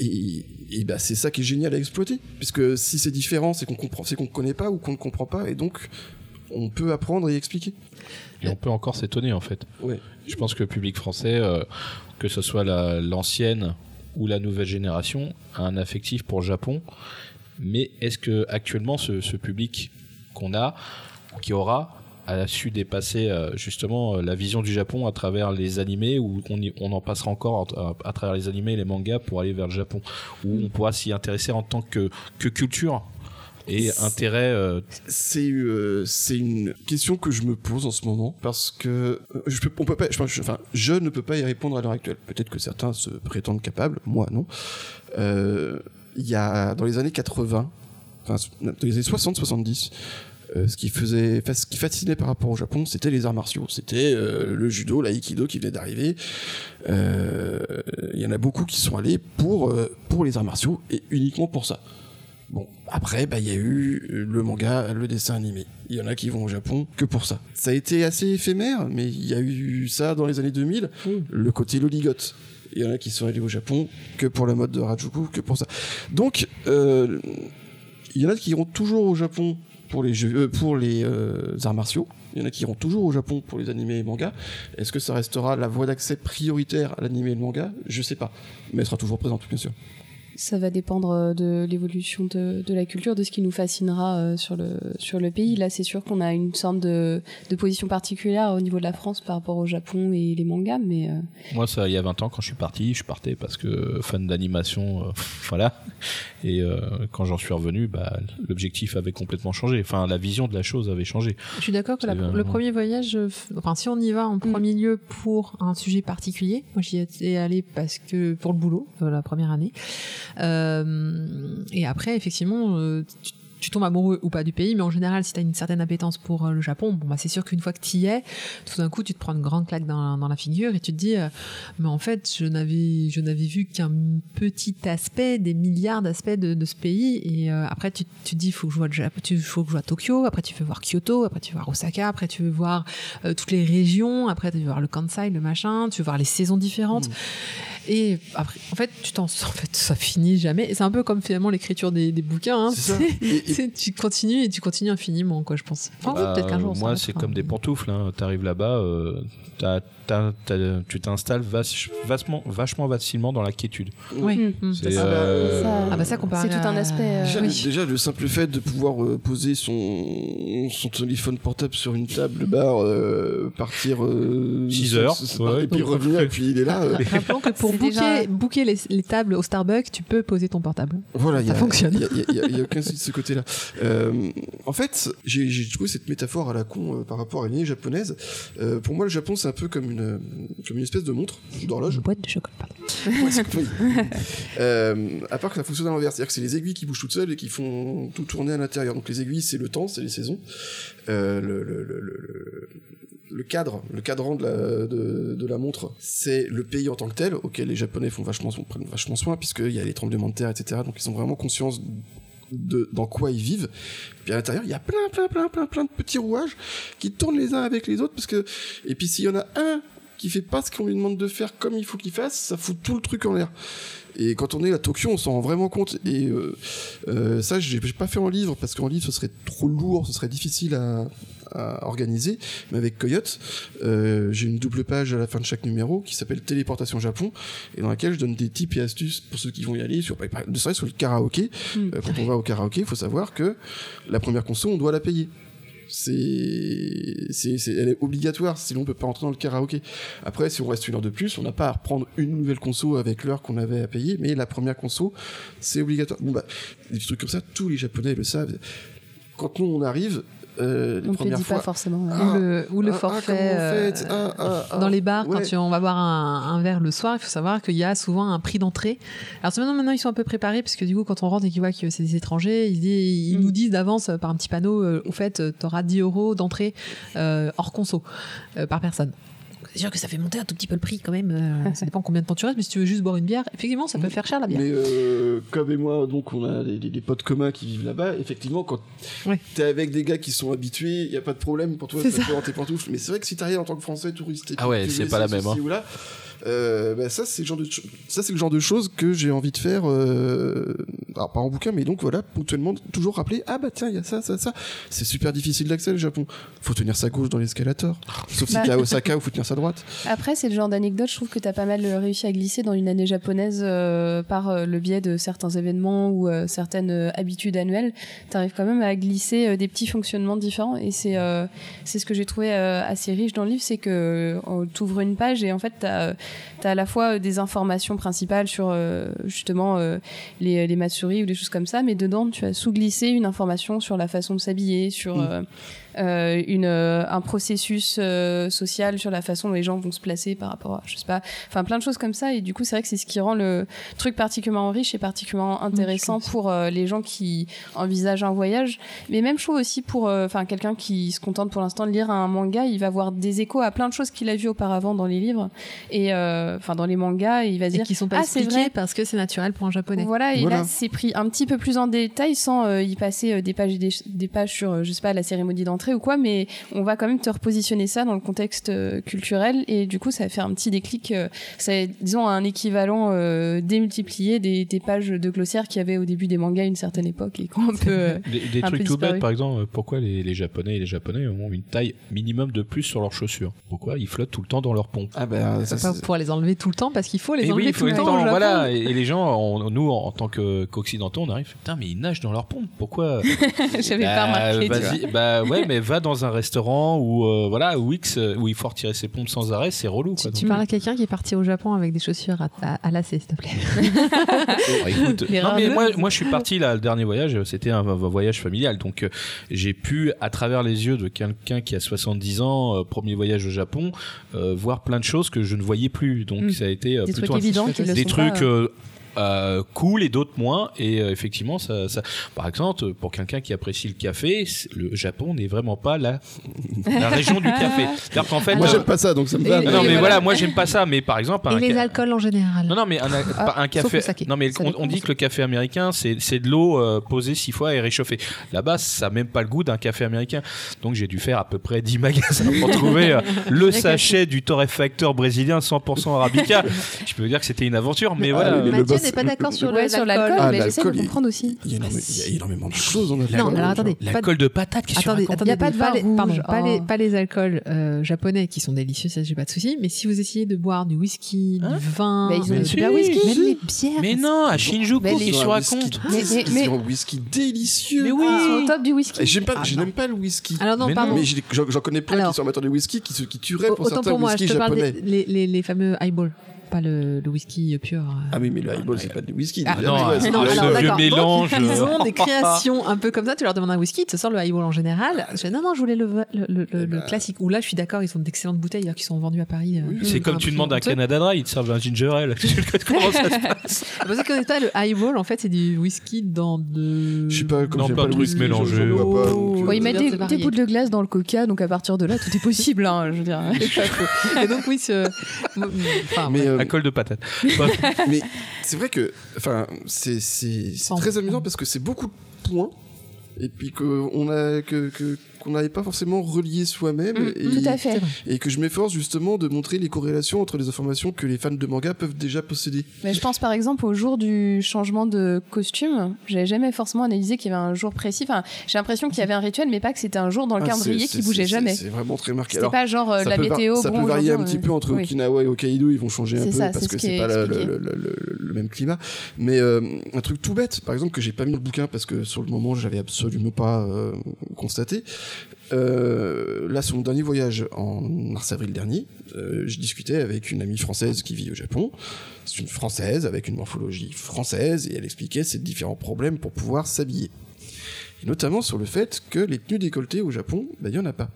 et, et bah, c'est ça qui est génial à exploiter. Puisque si c'est différent c'est qu'on comprend c'est qu'on connaît pas ou qu'on ne comprend pas. Et donc on peut apprendre et expliquer. Et on peut encore s'étonner en fait. Ouais. je pense que le public français euh, que ce soit l'ancienne ou la nouvelle génération a un affectif pour le Japon mais est-ce que actuellement ce, ce public qu'on a qui aura a su dépasser euh, justement euh, la vision du Japon à travers les animés où on, on en passera encore à, travers les animés et les mangas pour aller vers le Japon où on pourra s'y intéresser en tant que, que culture et intérêt euh, C'est c'est une question que je me pose en ce moment parce que je peux, on peut pas, je, enfin, je ne peux pas y répondre à l'heure actuelle. Peut-être que certains se prétendent capables, moi non. Il y a dans les années 80, enfin dans les années 60-70, euh, ce qui faisait, ce qui fascinait par rapport au Japon, c'était les arts martiaux. C'était euh, le judo, l'aïkido qui venait d'arriver. Euh, il y en a beaucoup qui sont allés pour pour les arts martiaux et uniquement pour ça. Bon, après, bah, il y a eu le manga, le dessin animé. Il y en a qui vont au Japon que pour ça. Ça a été assez éphémère, mais il y a eu ça dans les années 2000, le côté loligote. Il y en a qui sont allés au Japon que pour la mode de Rajuku, que pour ça. Donc, il y en a qui iront toujours au Japon pour les jeux, euh, pour les euh, arts martiaux. Il y en a qui iront toujours au Japon pour les animés et manga. Est-ce que ça restera la voie d'accès prioritaire à l'animé et le manga? Je sais pas, mais elle sera toujours présente, bien sûr ça va dépendre euh, de l'évolution de, de, la culture, de ce qui nous fascinera euh, sur le, sur le pays. Là, c'est sûr qu'on a une sorte de, de, position particulière au niveau de la France par rapport au Japon et les mangas, mais... Euh, Moi, ça, il y a 20 ans, quand je suis parti, je partais parce que fan d'animation, *laughs* voilà. Et quand j'en suis revenu, bah, l'objectif avait complètement changé. Enfin, la vision de la chose avait changé. Je suis d'accord que le premier voyage, enfin, si on y va en mm. premier lieu pour un sujet particulier, moi j'y étais allé parce que pour le boulot, la première année, et après, effectivement, euh, tu, tu tombes amoureux ou pas du pays, mais en général, si tu as une certaine appétence pour euh, le Japon, bon, bah, c'est sûr qu'une fois que tu y es, tout d'un coup, tu te prends une grande claque dans, dans la figure et tu te dis, euh, mais en fait, je n'avais, je n'avais vu qu'un petit aspect des milliards d'aspects de, de, ce pays. Et euh, après, tu, tu te dis, faut que je vois tu faut que je vois Tokyo, après tu veux voir Kyoto, après tu veux voir Osaka, après tu veux voir toutes les régions, après tu veux voir le Kansai, le machin, tu veux voir les saisons différentes. Mmh. Et après, en fait, tu t'en en fait, ça finit jamais. C'est un peu comme finalement l'écriture des, des bouquins. Hein. C'est ça. tu continues et tu continues infiniment, quoi, je pense. Enfin, peut-être qu'un jour. Moi, c'est comme des pantoufles. Hein. Tu arrives là-bas, euh, tu t'installes vachement, vachement facilement dans la quiétude. Oui, mm. Mm. Euh, ah bah ça C'est tout un aspect. Euh, déjà, le simple fait de pouvoir poser son, son téléphone portable sur une table bar, partir 6 heures, et puis revenir, et puis il est là. Rappelons que pour booker, les, les, tables au Starbucks, tu peux poser ton portable. Voilà, ça fonctionne. Il n'y a, aucun souci de ce côté-là. Euh, en fait, j'ai trouvé cette métaphore à la con euh, par rapport à l'année japonaise. Euh, pour moi, le Japon, c'est un peu comme une, comme une espèce de montre d'horloge. Une boîte de chocolat, pardon. *laughs* à part que ça fonctionne à l'envers, c'est-à-dire que c'est les aiguilles qui bougent toutes seules et qui font tout tourner à l'intérieur. Donc les aiguilles, c'est le temps, c'est les saisons. le, le, le, le cadre, le cadran de la, de, de la montre, c'est le pays en tant que tel, auquel les Japonais font vachement, prennent vachement soin, puisqu'il y a les tremblements de terre, etc. Donc ils ont vraiment conscience de dans quoi ils vivent. Puis à l'intérieur, il y a plein, plein, plein, plein, plein de petits rouages qui tournent les uns avec les autres, parce que et puis s'il y en a un qui fait pas ce qu'on lui demande de faire comme il faut qu'il fasse, ça fout tout le truc en l'air. Et quand on est à Tokyo, on s'en rend vraiment compte. Et euh, euh, ça, j'ai pas fait en livre parce qu'en livre, ce serait trop lourd, ce serait difficile à, organiser. Mais avec Coyote, euh, j'ai une double page à la fin de chaque numéro qui s'appelle Téléportation Japon et dans laquelle je donne des tips et astuces pour ceux qui vont y aller sur, de sur le karaoké. Hmm. quand on va au karaoké, il faut savoir que la première conso, on doit la payer c'est, c'est, elle est obligatoire, sinon on peut pas entrer dans le karaoké. Après, si on reste une heure de plus, on n'a pas à reprendre une nouvelle conso avec l'heure qu'on avait à payer, mais la première conso, c'est obligatoire. Bon bah, des trucs comme ça, tous les Japonais le savent. Quand nous on arrive, euh, on ne dit pas forcément. ou le, ou le forfait dans les bars, quand on va boire un, verre le soir, il faut savoir qu'il y a souvent un prix d'entrée. Alors maintenant, maintenant, ils sont un peu préparés, parce que du coup, quand on rentre et qu'ils voient que c'est des étrangers, ils, ils mm. nous disent d'avance par un petit panneau, euh, au fait, tu auras 10 euros d'entrée euh, hors conso par personne c'est sûr que ça fait monter un tout petit peu le prix quand même. Euh, *laughs* ça dépend combien de temps tu restes, mais si tu veux juste boire une bière, effectivement, ça peut faire cher la bière. Mais euh, comme et moi, donc on a des, potes communs qui vivent là-bas. Effectivement, quand tu t'es avec des gars qui sont habitués, il y a pas de problème pour toi de te tes pantoufles. Mais c'est vrai que si t'arrives en tant que Français touriste, ah ouais, c'est pas la même. Hein. Euh, bah, ça c'est le genre de ça c'est le genre de choses que j'ai envie de faire euh, alors pas en bouquin mais donc voilà ponctuellement toujours rappeler ah bah tiens il y a ça ça ça. C'est super difficile d'accès le Japon. Faut tenir sa gauche dans l'escalator. Sauf si bah. t'es à Osaka où faut tenir sa droite. *laughs* Après c'est le genre d'anecdote je trouve que t'as pas mal réussi à glisser dans une année japonaise euh, par le biais de certains événements ou certaines habitudes annuelles. T'arrives quand même à glisser des petits fonctionnements différents et c'est c'est ce que j'ai trouvé assez riche dans le livre c'est que t'ouvres une page et en fait t'as tu as à la fois euh, des informations principales sur euh, justement euh, les, les ou des choses comme ça, mais dedans, tu as sous-glissé une information sur la façon de s'habiller, sur... Mm. Euh, une, euh, un processus euh, social sur la façon dont les gens vont se placer par rapport à, je sais pas, enfin plein de choses comme ça. Et du coup, c'est vrai que c'est ce qui rend le truc particulièrement riche et particulièrement intéressant pour les gens qui envisagent un voyage. Mais même chose aussi pour, enfin, quelqu'un qui se contente pour l'instant de lire un manga, il va voir des échos à plein de choses qu'il a vues auparavant dans les livres et enfin dans les mangas, et il va se dire qui sont pas ah, expliqués parce que c'est naturel pour un japonais. Voilà, et là c'est pris un petit peu plus en détail sans y passer des pages des, des pages sur, je sais pas, la cérémonie d'entrée ou quoi, mais on va quand même te repositionner ça dans le contexte euh, culturel. Et du coup ça va faire un petit déclic. Euh, c'est disons un équivalent euh, démultiplié des, pages de glossaire qu'il y avait au début des mangas à une certaine époque et qu'on peut *laughs* des, trucs tout bêtes par exemple pourquoi les, japonais et les japonais ont une taille minimum de plus sur leurs chaussures? Pourquoi ils flottent tout le temps dans leurs pompes? Ah ben ça, pas pouvoir les enlever tout le temps parce qu'il faut les enlever tout le temps, voilà. Et, les gens nous en, tant qu'occidentaux on arrive putain mais ils nagent dans leurs pompes. Pourquoi? *laughs* J'avais pas bah, remarqué bah ouais mais va dans un restaurant où euh, voilà où X euh, où il faut retirer ses pompes sans arrêt, c'est relou. tu, parles à quelqu'un qui est parti au Japon avec des chaussures à, à, lacets, s'il te plaît. *laughs* non, mais moi, moi, je suis parti là, le dernier voyage, c'était un, voyage familial, donc euh, j'ai pu, à travers les yeux de quelqu'un qui a 70 ans, premier voyage au Japon, voir plein de choses que je ne voyais plus. Donc mm. ça a été des plutôt trucs évidents, des trucs euh, cool et d'autres moins. Et euh, effectivement, ça, ça, par exemple, pour quelqu'un qui apprécie le café, le Japon n'est vraiment pas la, *laughs* la région du café. cest qu'en fait, moi, j'aime pas ça, donc ça me va. Non, mais voilà, moi, j'aime pas ça. Mais par exemple, et les alcools en général. Non, non, mais un, ah, un café. Non, mais on, dit que le café américain, c'est de l'eau euh, posée six fois et réchauffée. Là-bas, ça n'a même pas le goût d'un café américain. Donc, j'ai dû faire à peu près 10 *laughs* magasins pour trouver *laughs* le sachet du torréfacteur brésilien 100% arabica. Je peux vous dire que c'était une aventure, mais voilà n'est pas d'accord sur l'alcool, ah, mais j'essaie de comprendre aussi. Il y, a énormément de choses en alcool. Non, alors attendez. L'alcool de patate, qui attendez, il n'y a pas de vin pardon, pas, les, pas les alcools euh, japonais qui sont délicieux, ça j'ai pas de souci. Mais si vous essayez de boire du whisky, du hein vin, ils ont super whisky. Même les bières. Mais non, à Shinjuku, qui se raconte. Mais un whisky délicieux. Mais oui, au top du whisky. J'aime pas, je n'aime pas le whisky. Alors non, pardon. Mais j'en connais plein qui sont amateurs de whisky qui tueraient pour certains whisky japonais. Les fameux highballs pas le, le, whisky pur. Euh. Ah oui, mais le highball, c'est pas du whisky. Ah, non, c'est le mélange. ils ont des *laughs* créations un peu comme ça. Tu leur demandes un whisky, tu sors le highball en général. Je dis, non, non, je voulais le, le, le, le bah. classique. Ou là, je suis d'accord, ils sont d'excellentes bouteilles qui sont vendues à Paris. Euh, c'est comme tu demandes un Canada Dry, ils te servent un ginger ale. *laughs* Comment ça se passe *laughs* Vous savez pas, le highball, en fait, c'est du whisky dans de. Je sais pas, comment pas de trucs mélangés. Ils mettent des bouts de glace dans le coca, donc à partir de là, tout est possible. Je veux dire. Et donc, oui, à col de patate. *laughs* mais c'est vrai que, enfin, c'est très amusant parce que c'est beaucoup de points et puis qu'on a que qu'on n'avait pas forcément relié soi-même mm, et, tout à fait. et que je m'efforce justement de montrer les corrélations entre les informations que les fans de manga peuvent déjà posséder. Mais je pense par exemple au jour du changement de costume, j'avais jamais forcément analysé qu'il y avait un jour précis. Enfin, j'ai l'impression qu'il y avait un rituel, mais pas que c'était un jour dans le ah, calendrier qui bougeait jamais. C'est vraiment très marqué. C'était pas genre euh, la météo. ça peut varier un petit peu entre Okinawa et Hokkaido, ils vont changer un peu parce que c'est pas le, même climat. Mais euh, un truc tout bête, par exemple, que j'ai pas mis dans le bouquin parce que sur le moment j'avais absolument pas euh, constaté. Euh, là, sur mon dernier voyage en mars-avril dernier, euh, je discutais avec une amie française qui vit au Japon. C'est une française avec une morphologie française et elle expliquait ses différents problèmes pour pouvoir s'habiller. Et notamment sur le fait que les tenues décolletées au Japon, bah, il n'y en a pas.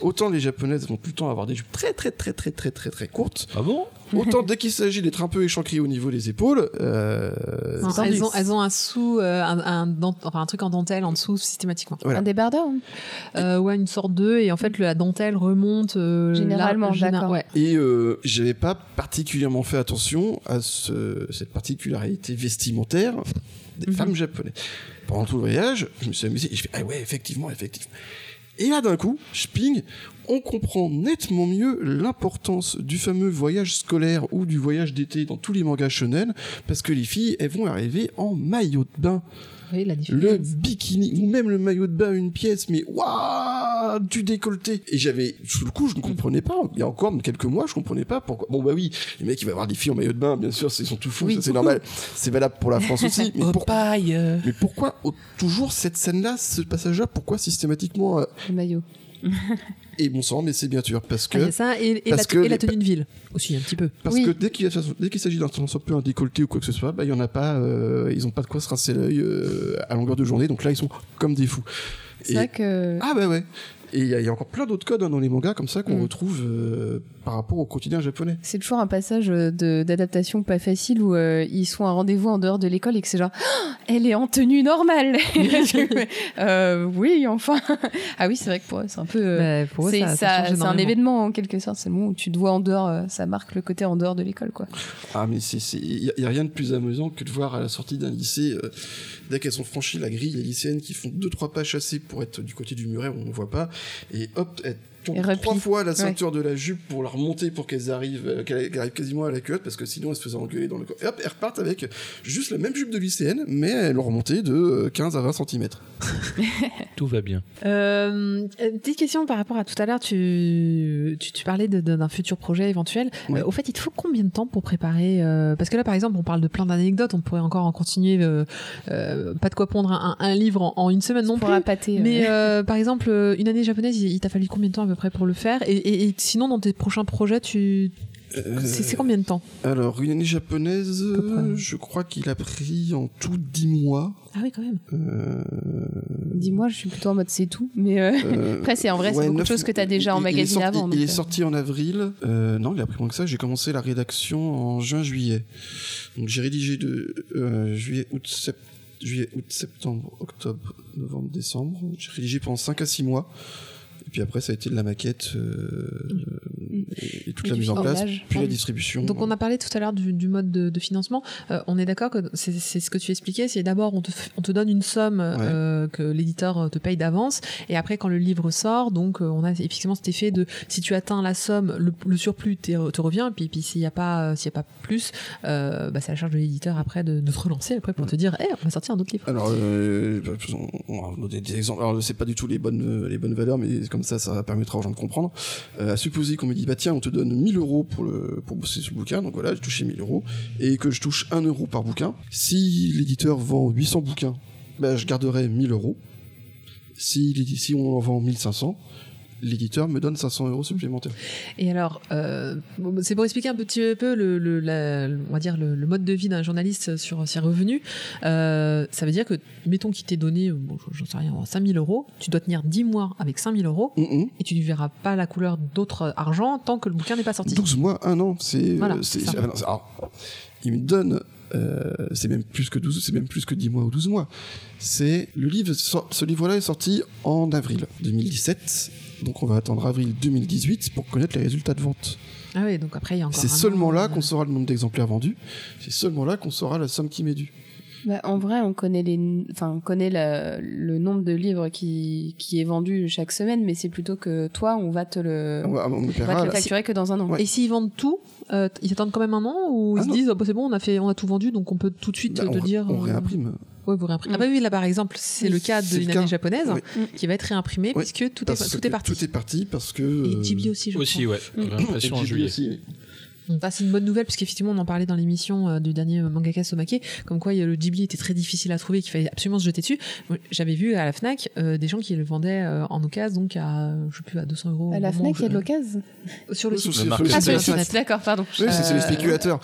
Autant les japonaises vont tout le temps avoir des jupes très très très très très très très courtes. Ah bon? Autant dès qu'il s'agit d'être un peu échancré au niveau des épaules. Euh, elles, ont, elles, ont, un sous, euh, un, enfin, un truc en dentelle en dessous systématiquement. Un débardeur euh, Ouais, une sorte d'œuf et en fait la dentelle remonte. Euh, Généralement, d'accord. Ouais. Et j'avais pas particulièrement fait attention à ce, cette particularité vestimentaire des mhm. femmes japonaises pendant tout le voyage, je me suis amusé et je fais, ah ouais, effectivement, effectivement. Et là, d'un coup, je ping, on comprend nettement mieux l'importance du fameux voyage scolaire ou du voyage d'été dans tous les mangas shonen, parce que les filles, elles vont arriver en maillot de bain le bikini ou même le maillot de bain une pièce mais waouh du décolleté. Et j'avais sur le coup je ne comprenais pas. Il y a encore quelques mois je comprenais pas pourquoi. Bon bah oui les mecs ils vont avoir des filles en maillot de bain bien sûr ils sont tout fous ça c'est normal. C'est valable pour la France aussi *laughs* mais, pourquoi mais pourquoi toujours cette scène là ce passage là pourquoi systématiquement euh, le maillot et bon sang, mais c'est bien sûr parce que. Ah, ça, et, la, tenue de ville aussi, un petit peu. Parce que dès qu'il s'agit d'un peu un décolleté ou quoi que ce soit, bah, il y en a pas, euh, ils ont pas de quoi se rincer l'œil euh, à longueur de journée, donc là ils sont comme des fous. C'est vrai que. Ah bah ouais. Et il y, a encore plein d'autres codes hein, dans les mangas comme ça qu'on mm. retrouve euh, par rapport au quotidien japonais. C'est toujours un passage euh, d'adaptation pas facile où euh, ils sont à rendez-vous en dehors de l'école et que c'est genre oh, elle est en tenue normale. *laughs* oui, enfin. ah oui, c'est vrai que pour eux c'est un peu. Bah, c'est un événement en quelque sorte. C'est le moment où tu te vois en dehors. ça marque le côté en dehors de l'école, quoi. Ah mais c'est il y, a rien de plus amusant que de voir à la sortie d'un lycée dès qu'elles ont franchi la grille, les lycéennes qui font deux trois pas chassés pour être du côté du muret où on ne voit pas, et hop, elles trois fois la ceinture de la jupe pour la remonter pour qu'elles arrivent, euh, qu'elles arrivent quasiment à la culotte parce que sinon elles se faisaient engueuler dans le corps. Et hop, elles repartent avec juste la même jupe de lycéenne, mais elles l'ont remontée de 15 à 20 cm. *laughs* Tout va bien. Euh, petite question par rapport à tout à l'heure, tu, tu, parlais d'un futur projet éventuel. Euh, au fait, il te faut combien de temps pour préparer euh, Parce que là, par exemple, on parle de plein d'anecdotes, on pourrait encore en continuer. pas de quoi pondre un, livre en, une semaine non plus. mais par exemple, une année japonaise, il, il t'a fallu combien de temps près pour le faire et, sinon, dans tes prochains projets, tu, c'est combien de temps? Alors, une année japonaise, je crois qu'il a pris en tout 10 mois. Ah oui, quand même. Euh... 10 mois, je suis plutôt en mode c'est tout. Mais euh, euh, *laughs* après, c'est en vrai, c'est beaucoup de choses que tu as déjà en magazine avant. Il, est euh. sorti en avril. non, il a pris moins que ça. J'ai commencé la rédaction en juin-juillet. Donc, j'ai rédigé de juillet, août, juillet, août, septembre, octobre, novembre, décembre. J'ai rédigé pendant 5 à 6 mois. Et puis après, ça a été de la maquette euh, et, toute la mise en place, puis la distribution. Donc on a parlé tout à l'heure du, mode de, financement. Euh, on est d'accord que c'est ce que tu expliquais, c'est d'abord on te, on te donne une somme euh, que l'éditeur te paye d'avance, et après quand le livre sort, donc on a effectivement cet effet de si tu atteins la somme, le, surplus te revient, et puis, puis s'il n'y a pas s'il y a pas plus, bah, c'est la charge de l'éditeur après de, te relancer après pour te dire, hey, on va sortir un autre livre. Alors, on, va donner des exemples. Alors c'est pas du tout les bonnes les bonnes valeurs, mais comme ça, ça permettra aux gens de comprendre. Euh, à supposer qu'on me dit, bah tiens, on te donne 1000 euros pour, le, pour bosser ce bouquin, donc voilà, j'ai touché 1000 euros, et que je touche 1 euro par bouquin. Si l'éditeur vend 800 bouquins, bah, je garderai 1000 euros. Si, si on en vend 1500, l'éditeur me donne 500 euros supplémentaires. Et alors, euh, c'est pour expliquer un petit peu le, le on va dire le, mode de vie d'un journaliste sur ses revenus. Euh, ça veut dire que, mettons qu'il t'ait donné, bon, j'en sais rien, 5000 euros, tu dois tenir 10 mois avec 5000 euros et tu ne verras pas la couleur d'autres argent tant que le bouquin n'est pas sorti. 12 mois, un an, c'est. Voilà, il me donne euh, c'est même plus que 12, c'est même plus que 10 mois ou 12 mois. C'est le livre, ce livre-là est sorti en avril 2017 donc on va attendre avril 2018 pour connaître les résultats de vente. Ah oui, donc après il y a encore. C'est seulement là qu'on saura le nombre d'exemplaires vendus. C'est seulement là qu'on saura la somme qui m'est due. Bah, en vrai, on connaît les, enfin, on connaît le nombre de livres qui, qui est vendu chaque semaine, mais c'est plutôt que toi, on va te le, on va, te le facturer que dans un an. Et s'ils vendent tout, euh, ils attendent quand même un an ou ils ah se disent, oh, bah, c'est bon, on a fait, on a tout vendu, donc on peut tout de suite bah, te dire. On euh, réimprime. Ouais, vous réimprimez. Ah bah oui, là par exemple, c'est le cas de une année japonaise qui va être réimprimé puisque tout, est, tout est parti. Tout est parti parce que. Et Ghibli aussi, je aussi, crois. Ouais. Réimpression en juillet. Aussi, c'est une bonne nouvelle puisqu'effectivement on en parlait dans l'émission euh, du dernier mangaka Somake, comme quoi le Ghibli était très difficile à trouver, qu'il fallait absolument se jeter dessus. J'avais vu à la Fnac euh, des gens qui le vendaient euh, en occasion, donc à je sais plus à 200 euros. À la Fnac, il y a de l'occasion sur le site. Ah, sur le site. D'accord, pardon. Oui, c'est les spéculateurs.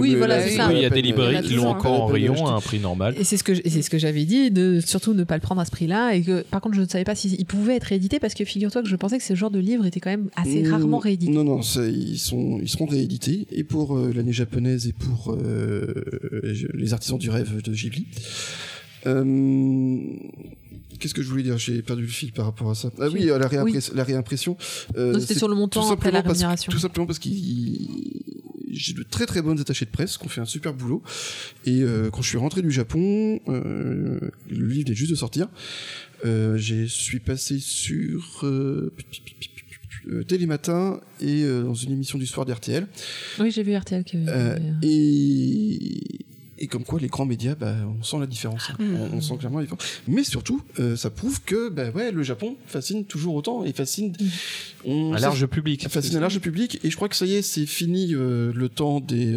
oui, voilà, c'est ça. il y a des librairies qui l'ont encore en rayon à un prix normal. Et c'est ce que c'est ce que j'avais dit, de surtout ne pas le prendre à ce prix-là, et que par contre je ne savais pas s'il pouvait être réédité parce que figure-toi que je pensais que ce genre de livre était quand même assez rarement réédité. Non, non, ils sont ils seront et pour euh, l'année japonaise et pour euh, les artisans du rêve de Ghibli. Euh, qu'est-ce que je voulais dire? J'ai perdu le fil par rapport à ça. Ah oui, la, la réimpression. C'était sur le montant après la rémunération. tout simplement parce qu'il j'ai de très très bonnes attachées de presse qui ont fait un super boulot. Et quand je suis rentré du Japon, le livre est juste de sortir. je suis passé sur euh, Télématin et euh, dans une émission du soir d'RTL. Oui, j'ai vu RTL. Euh, et et comme quoi les grands médias, bah, on sent la différence. Hein. Mm. On, sent clairement la différence. Mais surtout, ça prouve que bah, ouais, le Japon fascine toujours autant et fascine un large public. Fascine un large public. Et je crois que ça y est, c'est fini le temps des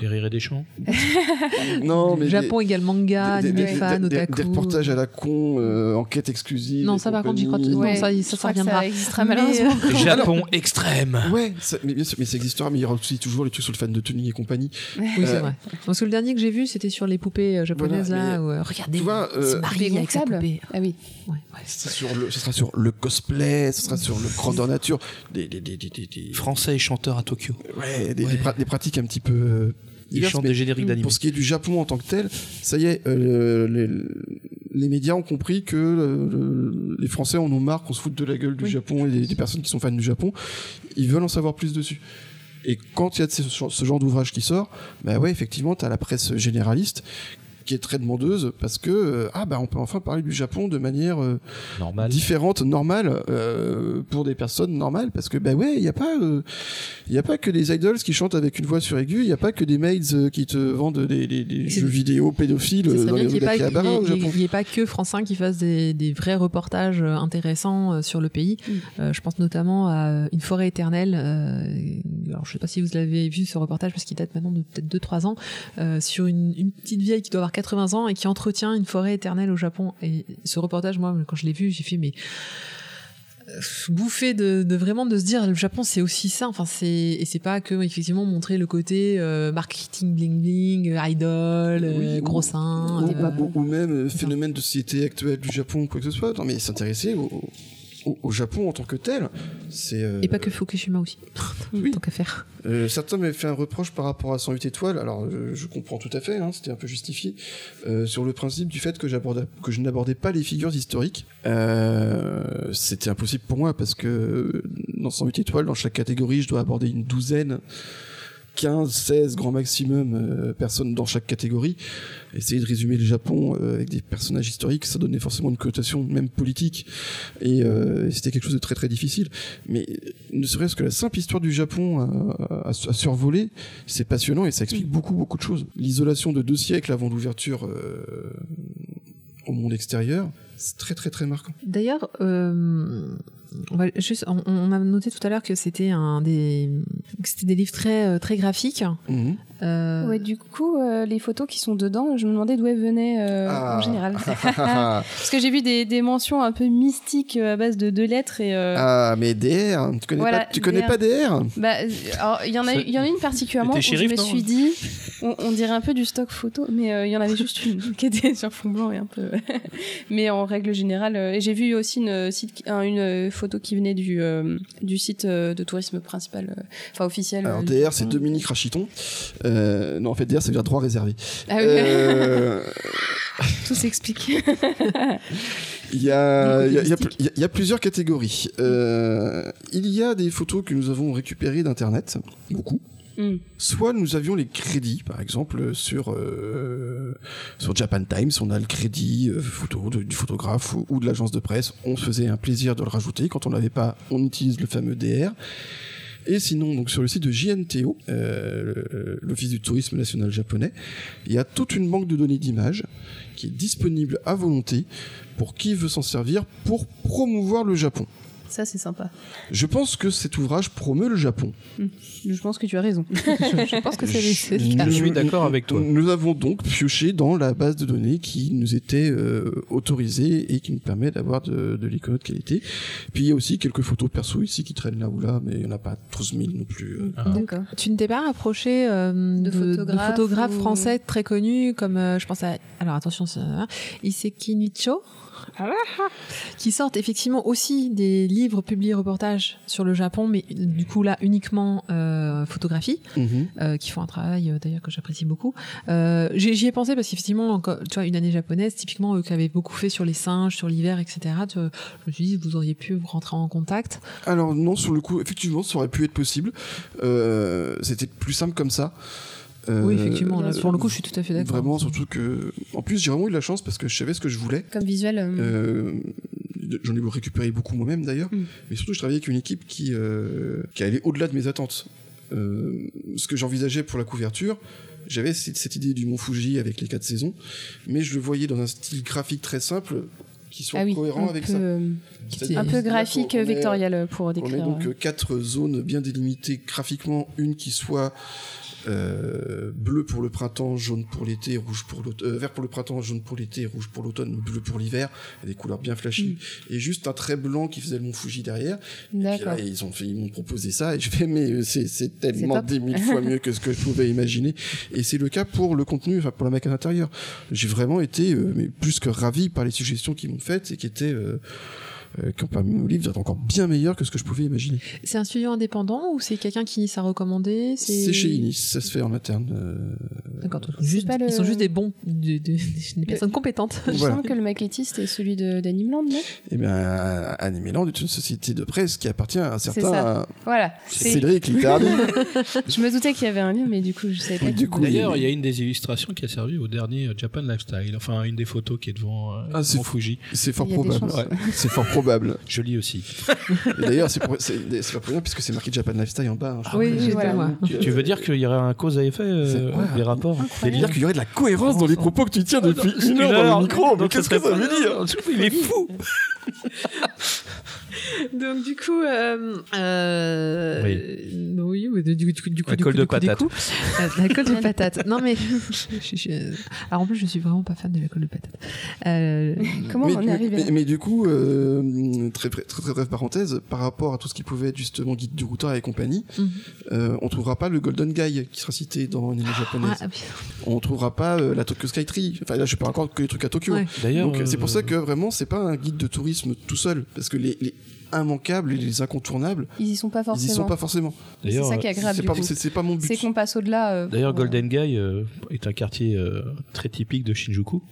des rires et des chants *laughs* Non, mais. Japon égale manga, des, des, fans, des, des, reportages à la con, euh, enquête exclusive. Non, ça par contre, j'y crois. Non, ça, ça, ça reviendra. Ça malheureusement. *laughs* Japon extrême. Ouais, ça, mais bien sûr, mais ça existera, mais il y aura aussi toujours les trucs sur le fan de Tony et compagnie. Oui, c'est euh, vrai. Parce que le dernier que j'ai vu, c'était sur les poupées euh, japonaises là. regardez, c'est Marie avec sa poupée. Ah oui. Ouais, ouais. Ce sera sur le cosplay, ce sera sur le grandeur nature. Des, des, des, des, Français et chanteurs à Tokyo. Ouais, des, des pratiques un petit peu ils chantent des génériques d'anime. Pour ce qui est du Japon en tant que tel, ça y est, euh, les, les, médias ont compris que euh, les Français en ont marre qu'on se foute de la gueule du Japon et des, personnes qui sont fans du Japon. Ils veulent en savoir plus dessus. Et quand il y a ce, ce genre d'ouvrage qui sort, bah ouais, effectivement, tu as la presse généraliste qui est très demandeuse parce que euh, ah bah on peut enfin parler du Japon de manière euh, normale. différente normale euh, pour des personnes normales parce que bah ouais il y a pas il y a pas que des idols qui chantent avec une voix sur aiguë il y a pas que des maids qui te vendent des, des, jeux vidéo pédophiles dans les Il n'y a pas que France 5 qui fasse des, des vrais reportages intéressants sur le pays. Mm. je pense notamment à Une forêt éternelle alors je sais pas si vous l'avez vu ce reportage parce qu'il date maintenant de peut-être 2-3 ans sur une, une petite vieille qui doit avoir 80 ans et qui entretient une forêt éternelle au Japon. Et ce reportage, moi, quand je l'ai vu, j'ai fait mais euh, bouffer de, vraiment de se dire le Japon c'est aussi ça. Enfin c'est et c'est pas que effectivement montrer le côté euh, marketing bling bling euh, idol gros seins ou, même phénomène de société actuelle du Japon quoi que ce soit. Non mais s'intéresser au, au, Japon en tant que tel, c'est. Euh, Et pas que Fukushima aussi, *laughs* oui. tant qu'à faire. Euh, certains m'avaient fait un reproche par rapport à 108 étoiles, alors euh, je, comprends tout à fait, hein, c'était un peu justifié, sur le principe du fait que, que je n'abordais pas les figures historiques. c'était impossible pour moi parce que dans 108 étoiles, dans chaque catégorie, je dois aborder une douzaine 15, 16 grand maximum euh, personnes dans chaque catégorie. Essayer de résumer le Japon euh, avec des personnages historiques, ça donnait forcément une connotation même politique. Et, euh, c'était quelque chose de très très difficile. Mais ne serait-ce que la simple histoire du Japon à, survoler, c'est passionnant et ça explique beaucoup beaucoup de choses. L'isolation de deux siècles avant l'ouverture au monde extérieur, c'est très très très marquant. D'ailleurs, on, va a noté tout à l'heure que c'était un des, livres très euh, graphiques. Mhm. Euh... Ouais, du coup, euh, les photos qui sont dedans, je me demandais d'où elles venaient euh, en ah. général. *laughs* *laughs* Parce que j'ai vu des, des, mentions un peu mystiques à base de deux lettres et. Ah, mais DR, tu connais pas, tu connais pas DR Bah, il y en a, il y en a une particulièrement où je me suis dit, on, dirait un peu du stock photo, mais il y en avait juste une qui était sur fond blanc et un peu. *laughs* mais en règle générale, et j'ai vu aussi une, une photo qui venait du, euh, du site euh, de tourisme principal, euh, enfin officiel. Alors DR, c'est Dominique Rachiton. Non, en fait, DR, ça veut dire droit réservé. Ah oui. *laughs* Tout s'explique. *laughs* Il y, a, il, y a, il y, a, plusieurs catégories. il y a des photos que nous avons récupérées d'Internet, beaucoup. Mm. Soit nous avions les crédits, par exemple sur sur Japan Times, on a le crédit photo du photographe ou, de l'agence de presse. On se faisait un plaisir de le rajouter. Quand on n'avait pas, on utilise le fameux DR. Et sinon, sur le site de JNTO, l'Office du tourisme national japonais, il y a toute une banque de données d'images qui est disponible à volonté pour qui veut s'en servir pour promouvoir le Japon. Ça, c'est sympa. Je pense que cet ouvrage promeut le Japon. Hmm. Je pense que tu as raison. *laughs* je pense que c'est le cas. Je suis d'accord avec toi. Nous avons donc pioché dans la base de données qui nous était euh, autorisée et qui nous permet d'avoir de, de l'icône de qualité. Puis il y a aussi quelques photos perso ici qui traînent là ou là, mais il n'y en a pas 12 000 non plus. Euh. Ah. D'accord. Tu ne t'es pas rapproché euh, de, photographes, français très connus comme, je pense à... Alors attention, Iseki Nicho qui sortent effectivement aussi des livres publiés reportages sur le Japon, mais du coup là uniquement euh, photographie, mhm. euh, qui font un travail euh, d'ailleurs que j'apprécie beaucoup. Euh, J'y ai pensé parce qu'effectivement, tu vois, une année japonaise, typiquement eux qui avaient beaucoup fait sur les singes, sur l'hiver, etc. je me suis dit, vous auriez pu rentrer en contact. Alors non, sur le coup, effectivement, ça aurait pu être possible. C'était plus simple comme ça. Oui, effectivement. Là, pour le coup, je suis tout à fait d'accord. Vraiment, surtout que. En plus, j'ai vraiment eu de la chance parce que je savais ce que je voulais. Comme visuel. Euh... J'en ai récupéré beaucoup moi-même d'ailleurs. Mm. Mais surtout, je travaillais avec une équipe qui, euh, qui allait au-delà de mes attentes. Euh, ce que j'envisageais pour la couverture, j'avais cette, idée du Mont Fuji avec les quatre saisons, mais je le voyais dans un style graphique très simple qui soit ah cohérent avec ça. Euh, un peu graphique vectoriel pour décrire. On met donc quatre zones bien délimitées graphiquement, une qui soit euh, bleu pour le printemps, jaune pour l'été, rouge pour l'automne, euh, vert pour le printemps, jaune pour l'été, rouge pour l'automne, bleu pour l'hiver, des couleurs bien flashy, mm. et juste un trait blanc qui faisait le Mont Fuji derrière. D'accord. ils ont fait, ils m'ont proposé ça, et je fais, mais euh, c'est tellement dix mille fois mieux que ce que je pouvais imaginer. Et c'est le cas pour le contenu, enfin pour la maquette intérieure. J'ai vraiment été mais plus que ravi par les suggestions qu'ils m'ont et qui étaient euh, qui ont permis au livre d'être encore bien meilleur que ce que je pouvais imaginer. C'est un studio indépendant ou c'est quelqu'un qui s'est recommandé? C'est chez Inis, ça se fait en interne. Euh... D'accord, ils sont juste des bons, des, personnes compétentes. Je sens que le maquettiste est celui d'Animeland, non? Eh bien, Animeland est une société de presse qui appartient à un certain voilà. Cédric Littardi. *laughs* je me doutais qu'il y avait un lien, mais du coup, je savais pas. Du coup, D'ailleurs, il y a une des illustrations qui a servi au dernier Japan Lifestyle, enfin une des photos qui est devant euh, ah, Fuji. C'est fort probable. C'est fort probable probable. *laughs* Je lis aussi. D'ailleurs, c'est pas pour rien puisque c'est marqué Japan Lifestyle en bas. Hein, oui, voilà. Tu, veux dire qu'il y aurait un cause à effet euh, des rapports veut dire qu'il y aurait de la cohérence dans les propos que tu tiens depuis une heure dans le micro. Mais qu'est-ce que ça veut dire Il est fou *laughs* *laughs* Donc du coup, euh, euh, oui. oui, du, coup, du coup, la colle de patate. la colle de patate. Non mais, *laughs* alors en plus, je suis vraiment pas fan de la colle de patate. Euh, Comment on est arrivé mais, mais, du coup, euh, très, très, très, brève parenthèse, par rapport à tout ce qui pouvait être justement guide du routeur et compagnie, mhm. euh, on trouvera pas le Golden Guy qui sera cité dans une ah, japonaise. Ah, on trouvera pas euh, la Tokyo Skytree. Enfin là, je parle encore que les trucs à Tokyo. D'ailleurs, c'est pour ça que vraiment, c'est pas un guide de tourisme tout seul, parce que les, les immanquables et les incontournables. Ils y sont pas forcément. Ils y sont pas forcément. C'est ça qui est agréable. C'est pas, mon but. C'est qu'on passe au-delà. Euh, D'ailleurs, Golden Guy euh, est un quartier euh, très typique de Shinjuku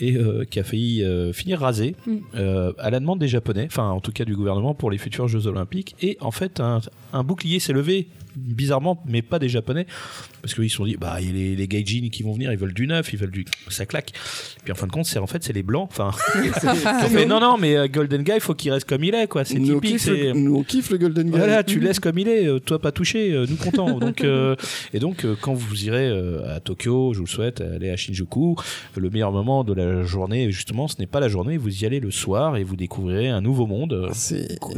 et qui a failli finir rasé mm. à la demande des Japonais, enfin en tout cas du gouvernement pour les futurs Jeux Olympiques. Et en fait, un, un bouclier s'est levé bizarrement, mais pas des Japonais, parce qu'ils se sont dit, bah, il y a les, les gaijin qui vont venir, ils veulent du neuf, ils veulent du, ça claque. Puis en fin de compte, c'est en fait, c'est les blancs. Enfin, *laughs* *laughs* non, non, mais euh, Golden Guy, faut qu'il reste comme il est, quoi. C'est typique. nous, on kiffe le Golden Guy. Voilà, tu laisses comme il est, euh, toi pas touché, euh, nous contents. *laughs* Donc, et donc, quand vous irez à Tokyo, je vous le souhaite, aller à Shinjuku, le meilleur moment de la journée, justement, ce n'est pas la journée, vous y allez le soir et vous découvrirez un nouveau monde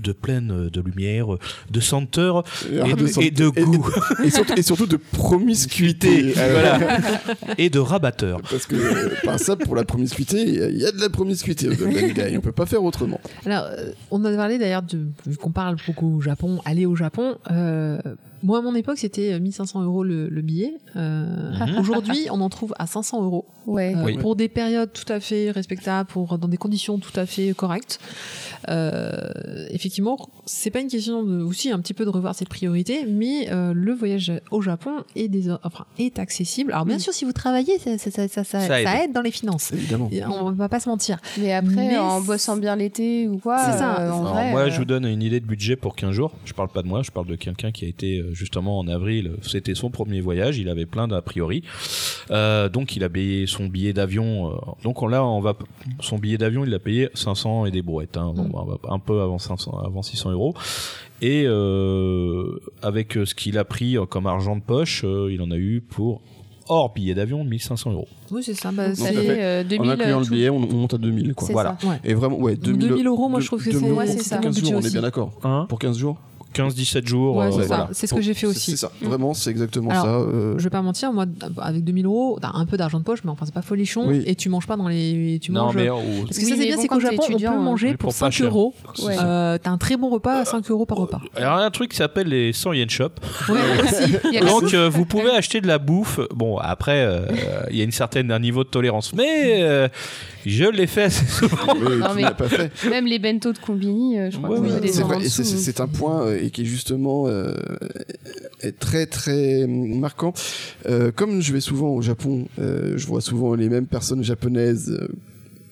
de pleine de lumière, de senteur et, de goût. *laughs* Et, surtout, et surtout de promiscuité. voilà. *laughs* et de rabatteur. Parce que, par ça, pour la promiscuité, il y a de la promiscuité au Golden Guy. On peut pas faire autrement. Alors, euh, on a parlé d'ailleurs, de, vu qu'on parle beaucoup au Japon, aller au Japon. Euh, moi, à mon époque, c'était 1500 euros le, billet. Euh, mhm. Aujourd'hui, *laughs* on en trouve à 500 euros. Ouais. Pour des périodes tout à fait respectables, pour, dans des conditions tout à fait correctes. Euh, effectivement, c'est pas une question de, aussi un petit peu de revoir ses priorités, mais euh, le voyage au Japon est, des, enfin, est accessible. Alors bien sûr, si vous travaillez, ça, ça, ça, ça aide. dans les finances. Évidemment. on va pas se mentir. Mais après, en bossant bien l'été ou quoi. C'est ça. moi, je vous donne une idée de budget pour 15 jours. Je parle pas de moi, je parle de quelqu'un qui a été justement en avril. C'était son premier voyage. Il avait plein d'a priori. donc il a payé son billet d'avion. donc là, on va son billet d'avion, il l'a payé 500 et des brouettes, hein, mm. un peu avant 500, avant 600 euros. Et euh, avec ce qu'il a pris comme argent de poche, euh, il en a eu pour hors billet d'avion 1500 euros. Oui, c'est ça. Bah, c'est euh, 2000. En incluant le billet, on, monte à 2000. Quoi. Voilà. Ça. Ouais. Et vraiment, ouais, 2000, 2000 euros, moi je trouve que c'est ça. 15 jours, on est bien d'accord. Hein? Pour 15 jours 15-17 jours. Ouais, c'est voilà. ce que j'ai fait aussi. C'est ça, mm. vraiment, c'est exactement ça. Euh... Je vais pas mentir, moi, avec 2000 euros, t'as un peu d'argent de poche, mais enfin, c'est pas folichon, oui. et tu manges pas dans les. Tu non, manges... mais. Parce que oui, ça, c'est bien, c'est qu'au Japon, on peut manger pour, 5 euros. Ouais. Euh, t'as un très bon repas à 5 euros par repas. Il y a un truc qui s'appelle les 100 yen shop. Ouais, *laughs* aussi. Donc, euh, vous pouvez acheter de la bouffe. Bon, après, euh, il y a une certaine, un niveau de tolérance, mais je l'ai fait assez souvent. non, mais pas fait. Même les bento de combini, je crois ouais, que c'est C'est un point et qui est justement euh, est très très marquant. Euh, comme je vais souvent au Japon, euh, je vois souvent les mêmes personnes japonaises,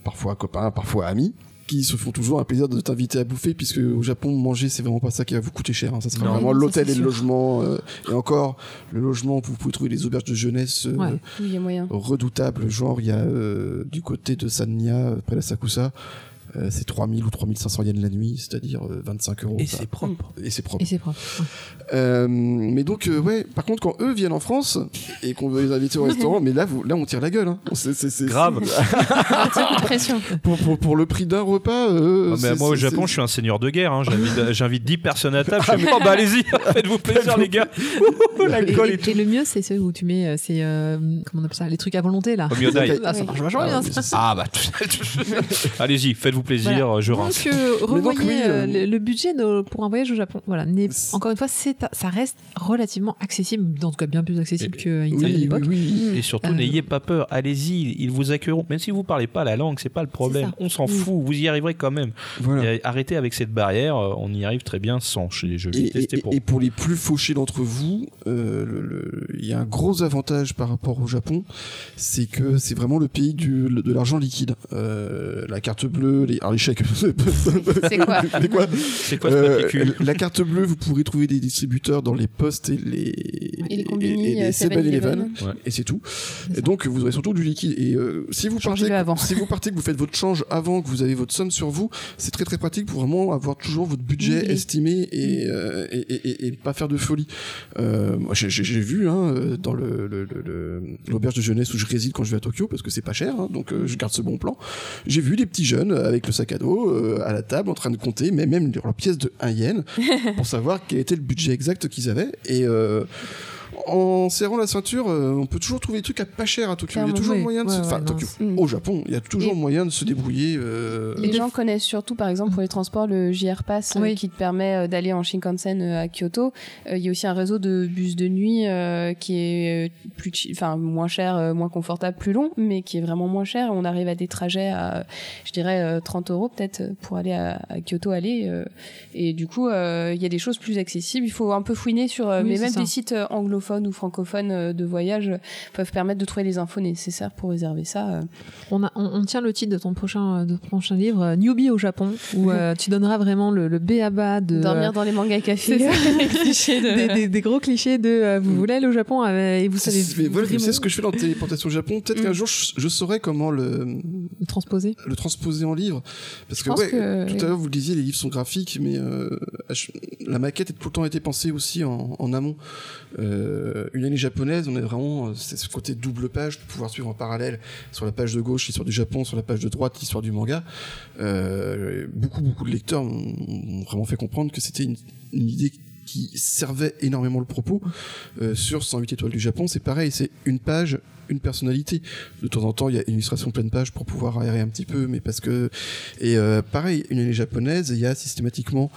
parfois copains, parfois amis qui se font toujours un plaisir de t'inviter à bouffer puisque au Japon manger c'est vraiment pas ça qui va vous coûter cher hein. ça sera vraiment l'hôtel et le logement et encore le logement vous pouvez trouver les auberges de jeunesse redoutables. Genre il y a du côté de Sanya près de Sakusa euh, c'est 3000 ou 3500 yens la nuit, c'est-à-dire 25 euh, euros. Et c'est propre. Et c'est propre. Et c'est propre. Euh, mais donc, ouais, par contre, quand eux viennent en France et qu'on veut les inviter au restaurant, mais là, vous, là, on tire la gueule. Hein. C'est grave. *laughs* pression. Pour, pour, pour, le prix d'un repas. Ah, mais moi, au Japon, je suis un seigneur de guerre. Hein. J'invite 10 personnes à table. Je me oh, bah allez-y, *laughs* faites-vous plaisir, les gars. *laughs* L'alcool et, et, le mieux, c'est ceux où tu mets, c'est comment on appelle ça, les trucs à volonté là. Ah, ça marche vachement bien. Ah bah, allez-y, faites-vous plaisir, je rince. Donc, revoyez euh, le, budget pour un voyage au Japon. Voilà, encore une fois, ça reste relativement accessible, en tout cas bien plus accessible que oui, à l'époque. Et surtout, euh, n'ayez pas peur, allez-y, ils vous accueilleront. Même si vous parlez pas la langue, c'est pas le problème. On s'en fout, vous y arriverez quand même. Arrêtez avec cette barrière, euh, on y arrive très bien sans. Je, je et, et, pour... et, pour les plus fauchés d'entre vous, il y a un gros avantage par rapport au Japon, c'est que c'est vraiment le pays du, de l'argent liquide. la carte bleue, les, alors les chèques. *laughs* *laughs* c'est quoi C'est quoi euh, La carte bleue, vous pourrez trouver des distributeurs dans les postes et les et les combini, et, et, Eleven, et c'est tout. Et donc vous aurez surtout du liquide. Et euh, si vous partez, si vous partez que vous faites votre change avant que vous avez votre somme sur vous, c'est très très pratique pour vraiment avoir toujours votre budget estimé et, euh, et, et, pas faire de folie. Euh, j'ai vu hein, dans le l'auberge de jeunesse où je réside quand je vais à Tokyo parce que c'est pas cher, hein, donc je garde ce bon plan. J'ai vu des petits jeunes avec le sac à dos euh, à la table en train de compter, mais même leur pièce de 1 yen, *laughs* pour savoir quel était le budget exact qu'ils avaient. Et euh, en serrant la ceinture, euh, on peut toujours trouver des trucs à pas cher à Tokyo. il y a toujours moyen de se... Enfin, Tokyo. Mm. Au Japon, il y a toujours moyen de se débrouiller. Euh... Les gens connaissent surtout, par exemple, pour les transports, le JR Pass euh, qui te permet euh, d'aller en Shinkansen à Kyoto. Il y a aussi un réseau de bus de nuit qui est plus, enfin, moins cher, moins confortable, plus long, mais qui est vraiment moins cher. On arrive à des trajets à, je dirais, 30 euros peut-être pour aller à, Kyoto aller. et du coup, il y a des choses plus accessibles. Il faut un peu fouiner sur, mais même des sites anglophones ou francophones euh, de voyage peuvent permettre de trouver les infos nécessaires pour réserver ça. Euh. On, a, on, tient le titre de ton prochain, euh, de prochain livre, Newbie au Japon, où tu donneras vraiment le, le B à bas de... Dormir dans les mangas cafés. *laughs* des, gros clichés de vous mm. voulez aller au Japon et vous savez... C'est ce que je fais dans Téléportation au Japon. Peut-être qu'un mm. jour, je, saurai comment le... Le transposer Le transposer en livre. Parce que, ouais, tout à l'heure, vous le disiez, les livres sont graphiques, mais la maquette a tout le temps été pensée aussi en, en amont. Euh, une année japonaise, on est vraiment, euh, c'est ce côté double page, de pouvoir suivre en parallèle sur la page de gauche l'histoire du Japon, sur la page de droite l'histoire du manga. Euh, beaucoup, beaucoup de lecteurs ont, vraiment fait comprendre que c'était une, idée qui servait énormément le propos. sur 108 étoiles du Japon, c'est pareil, c'est une page, une personnalité. De temps en temps, il y a une illustration pleine page pour pouvoir aérer un petit peu, mais parce que et euh, pareil, une année japonaise, il y a systématiquement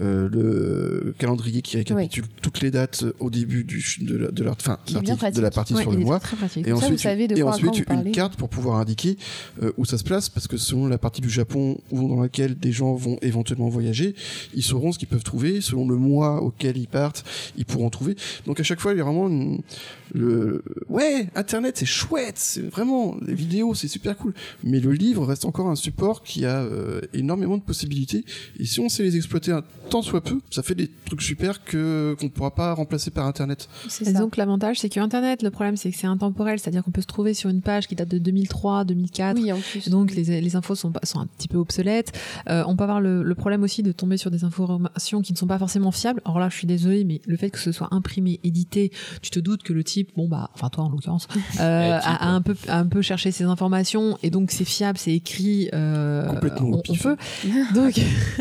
euh, le calendrier qui récapitule toutes les dates au début du de la, de la fin de la partie sur le mois, et ensuite, et ensuite une carte pour pouvoir indiquer euh, où ça se place, parce que selon la partie du Japon dans laquelle des gens vont éventuellement voyager, ils sauront ce qu'ils peuvent trouver. Selon le mois auquel ils partent, ils pourront trouver. Donc à chaque fois, il y a vraiment une, le ouais, Internet Internet, c'est chouette, c'est vraiment les vidéos, c'est super cool. Mais le livre reste encore un support qui a euh, énormément de possibilités. Et si on sait les exploiter un tant soit peu, ça fait des trucs super que qu'on pourra pas remplacer par Internet. Et donc l'avantage, c'est que Internet, le problème, c'est que c'est intemporel, c'est-à-dire qu'on peut se trouver sur une page qui date de 2003, 2004. Oui, en plus. Donc les, les infos sont, sont un petit peu obsolètes. Euh, on peut avoir le, le, problème aussi de tomber sur des informations qui ne sont pas forcément fiables. Alors là, je suis désolée, mais le fait que ce soit imprimé, édité, tu te doutes que le type, bon bah, enfin toi en l'occurrence, *laughs* euh, a, un peu un peu cherché ces informations et donc c'est fiable, c'est écrit. Euh, Complètement on, peut. *laughs* donc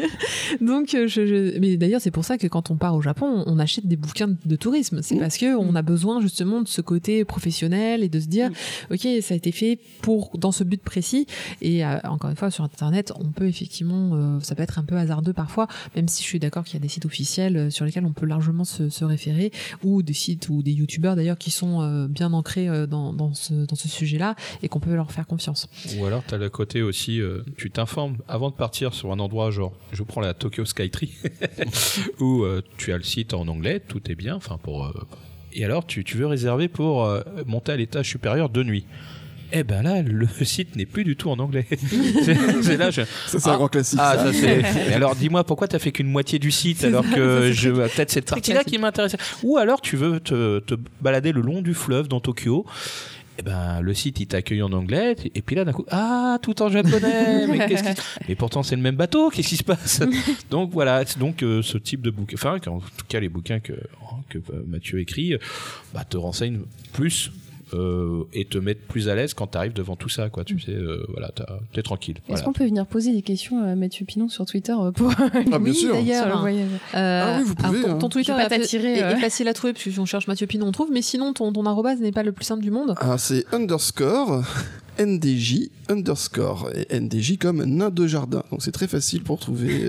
*laughs* donc je, je... mais d'ailleurs c'est pour ça que quand on part au Japon, on achète des bouquins de tourisme. C'est mmh. parce que on a besoin justement de ce côté professionnel et de se dire, mmh. ok, ça a été fait pour dans ce but précis. Et euh, encore une fois sur internet, on peut effectivement, euh, ça peut être un peu hasardeux parfois, même si je suis d'accord qu'il y a des sites officiels euh, sur lesquels on peut largement se, se référer ou des sites ou des youtubeurs d'ailleurs qui sont euh, bien ancrés euh, dans, ce, dans ce sujet-là et qu'on peut leur faire confiance. Ou alors tu as le côté aussi, euh, tu t'informes avant de partir sur un endroit genre, je prends la Tokyo Skytree, *laughs* où tu as le site en anglais, tout est bien, enfin pour... et alors tu, tu veux réserver pour monter à l'étage supérieur de nuit eh ben là, le *laughs* site n'est plus du tout en anglais. *laughs* c'est là, je... Ça, c'est un grand classique. Ah, ça, *laughs* alors, dis-moi, pourquoi tu as fait qu'une moitié du site alors que je peut-être cette partie-là qui m'intéresse. Ou alors, tu veux te, te, balader le long du fleuve dans Tokyo. Eh ben, le site il t'accueille en anglais et puis là d'un coup ah tout en japonais mais qu'est-ce qui... mais pourtant c'est le même bateau qu'est-ce qui se passe? Donc voilà donc euh, ce type de bouquin enfin en tout cas les bouquins que que Mathieu écrit bah, te renseignent plus euh, et te mettre plus à l'aise quand tu arrives devant tout ça, quoi. Tu mm. sais, euh, voilà, t'es tranquille. Est-ce qu'on peut venir poser des questions à Mathieu Pinon sur Twitter euh, pour ah, bien sûr. d'ailleurs ah oui, vous pouvez. ton, hein. Twitter est, facile à trouver parce que si on cherche Mathieu Pinon, on trouve. Mais sinon, ton, ton arrobase n'est pas le plus simple du monde. Ah, c'est underscore. NDJ underscore et NDJ comme nain de jardin. Donc c'est très facile pour trouver.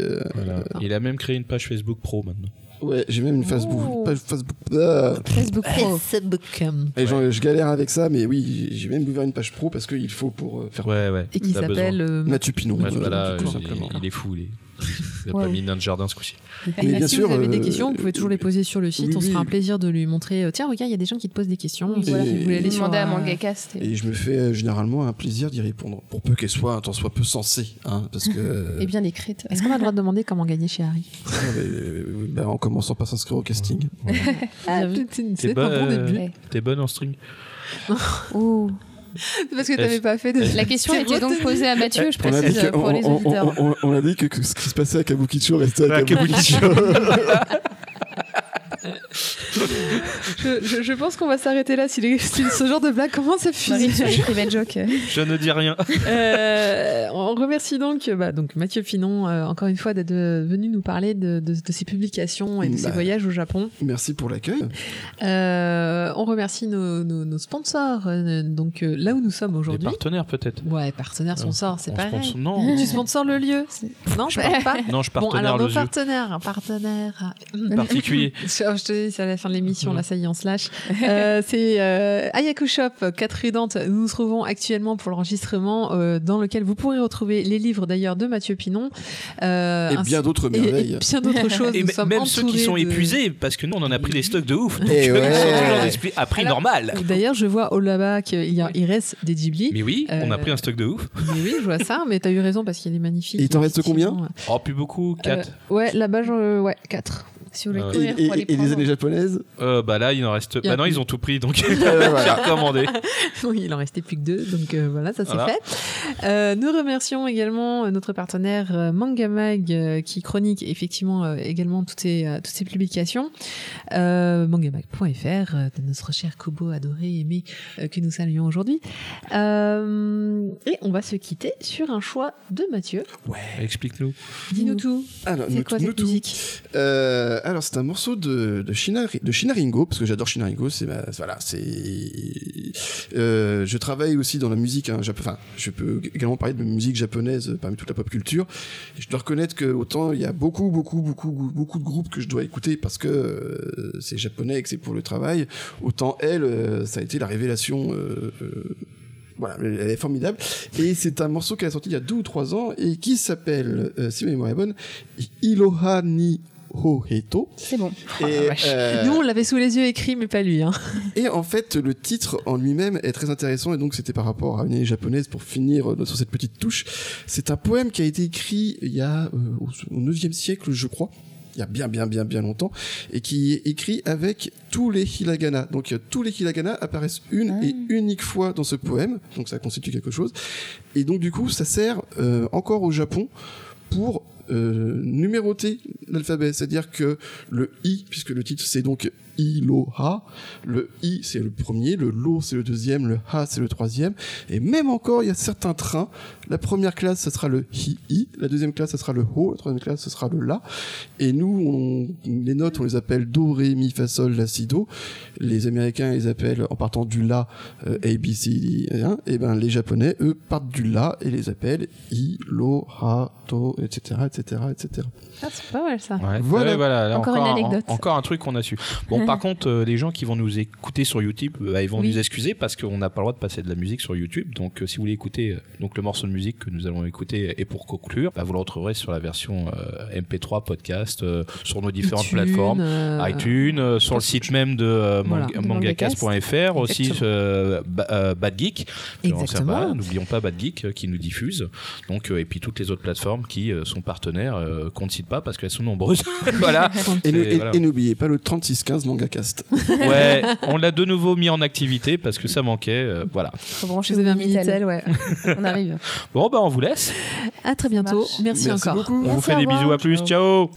Il a même créé une page Facebook pro maintenant. Ouais, j'ai même une Facebook. Page Facebook. Ah. Facebook Pro. Facebook. Et genre, je galère avec ça, mais oui, j'ai même ouvert une page pro parce qu'il faut pour euh, faire. Ouais, ouais. Et qui s'appelle. Euh, Mathieu Pinon. voilà, tout simplement. Il, est fou, il est. Il n'a pas mis nain de jardin ce coup-ci. Mais bien si sûr, vous avez des euh, questions, vous pouvez toujours les poser sur le site. on sera un plaisir de lui montrer. Tiens, regarde, il y a des gens qui te posent des questions. Et voilà, vous voulez aller demander à Mangacast. Et... et je me fais généralement un plaisir d'y répondre, pour peu qu'elle soit un tant soit peu sensée, hein, parce que. *laughs* et bien écrite. Est-ce qu'on a le droit de demander comment gagner chez Harry? Ah, bah, En commençant par s'inscrire au casting. *laughs* Ah, c'est un bon début. T'es bonne en string. oh. Parce que tu n'avais pas fait de. La question était donc posée à Mathieu, je précise, pour les auditeurs. On, a dit que, ce qui se passait à Kabukicho restait à Kabukicho. *laughs* je, je, pense qu'on va s'arrêter là si, les, ce genre de blague commence à fuser. Je ne dis rien. Euh, on remercie donc, bah, donc Mathieu Finon, euh, encore une fois, d'être venu nous parler de, de, de, ses publications et de ses bah, voyages au Japon. Merci pour l'accueil. Euh, on remercie nos, nos, nos sponsors, euh, donc là où nous sommes aujourd'hui. partenaires peut-être. Ouais, partenaires, sponsors, c'est pareil. Sponsor... Non. *laughs* Tu sponsors le lieu Non, je parle pas. *laughs* Non, je partenaire bon, alors nos partenaires, partenaires. Particulier. *laughs* je te dis, c'est à la fin de l'émission, là, ça y est, on se lâche. *laughs* Euh, c'est euh, Ayaku Shop, 4 rue Nous nous trouvons actuellement pour l'enregistrement, euh, dans lequel vous pourrez retrouver les livres d'ailleurs de Mathieu Pinon. Euh, et bien d'autres merveilles. Et, bien d'autres *laughs* choses. Et même ceux qui sont épuisés, parce que nous, on en a pris des stocks de ouf. Donc, et ouais. sont à prix normal. D'ailleurs, je vois au là-bas qu'il il reste des Ghibli. Mais oui, on a pris un stock de ouf. Mais oui, je vois ça, mais tu as eu raison parce qu'il est magnifique. Et il t'en reste combien Oh, plus beaucoup, 4. ouais, là-bas, ouais, 4. Si vous voulez et, et, et, les années japonaises euh, Bah là, il en reste. Bah non, ils ont tout pris, donc *laughs* *laughs* j'ai recommandé. *laughs* oui, il en restait plus que deux, donc euh, voilà, ça c'est fait. Euh, nous remercions également notre partenaire Mangamag euh, qui chronique effectivement également toutes ces, toutes ces publications. mangamag.fr de notre cher Kobo adoré, aimé, que nous saluons aujourd'hui. et on va se quitter sur un choix de Mathieu. Ouais, explique-nous. Dis-nous tout. C'est quoi cette musique? Alors c'est un morceau de de Shina, de Shinaringo parce que j'adore Shinaringo. C'est voilà, c'est. Euh, je travaille aussi dans la musique. Hein, enfin, je peux également parler de musique japonaise parmi toute la pop culture. Je dois reconnaître que autant il y a beaucoup, beaucoup, beaucoup, beaucoup de groupes que je dois écouter parce que euh, c'est japonais et que c'est pour le travail. Autant elle, euh, ça a été la révélation. Voilà, elle est formidable. Et c'est un morceau qu'elle a sorti il y a deux ou trois ans et qui s'appelle, si ma mémoire est bonne, Iloha ni Hoheto. C'est bon. Et, oh, Nous, on l'avait sous les yeux écrit, mais pas lui. Hein. Et en fait, le titre en lui-même est très intéressant, et donc c'était par rapport à une année japonaise pour finir sur cette petite touche. C'est un poème qui a été écrit il y a au 9e siècle, je crois il y a bien bien bien bien longtemps et qui est écrit avec tous les hiragana. Donc tous les hiragana apparaissent une ah. et unique fois dans ce poème, donc ça constitue quelque chose. Et donc du coup, ça sert euh, encore au Japon pour euh, numéroter l'alphabet, c'est-à-dire que le i, puisque le titre c'est donc I, Lo, Ha. Le I, c'est le premier, le Lo, c'est le deuxième, le Ha, c'est le troisième. Et même encore, il y a certains trains. La première classe, ce sera le Hi, I. La deuxième classe, ce sera le Ho. La troisième classe, ce sera le La. Et nous, les notes, on les appelle Do, Ré, Mi, Fa, Sol, La, Si, Do. Les Américains, ils appellent, en partant du La, euh, A, B, C, D, hein. Et ben, les Japonais, eux, partent du La et les appellent I, Lo, Ha, To, etc., etc., etc. Ah, c'est pas mal ça. voilà. encore, une anecdote. encore un truc qu'on a su. Bon, par *laughs* contre, euh, les gens qui vont nous écouter sur YouTube, bah, ils vont nous excuser parce qu'on n'a pas le droit de passer de la musique sur YouTube. Donc, euh, si vous voulez écouter donc le morceau de musique que nous allons écouter et pour conclure, bah, vous le retrouverez sur la version MP3 podcast sur nos différentes plateformes, iTunes, sur le site même de mangacast.fr, aussi Bad Geek. N'oublions pas Bad Geek qui nous diffuse. Donc, et puis toutes les autres plateformes qui sont partenaires qu'on ne cite pas parce qu'elles sont nombreuses. *laughs* *laughs* voilà. Et, n'oubliez pas le 3615 MangaCast. *laughs* ouais, on l'a de nouveau mis en activité parce que ça manquait. Euh, voilà. Vous avez un Minitel, ouais. on arrive. Bon, bah on vous laisse. À très bientôt. Merci, encore. Beaucoup. On vous fait des bisous. À plus. Ciao.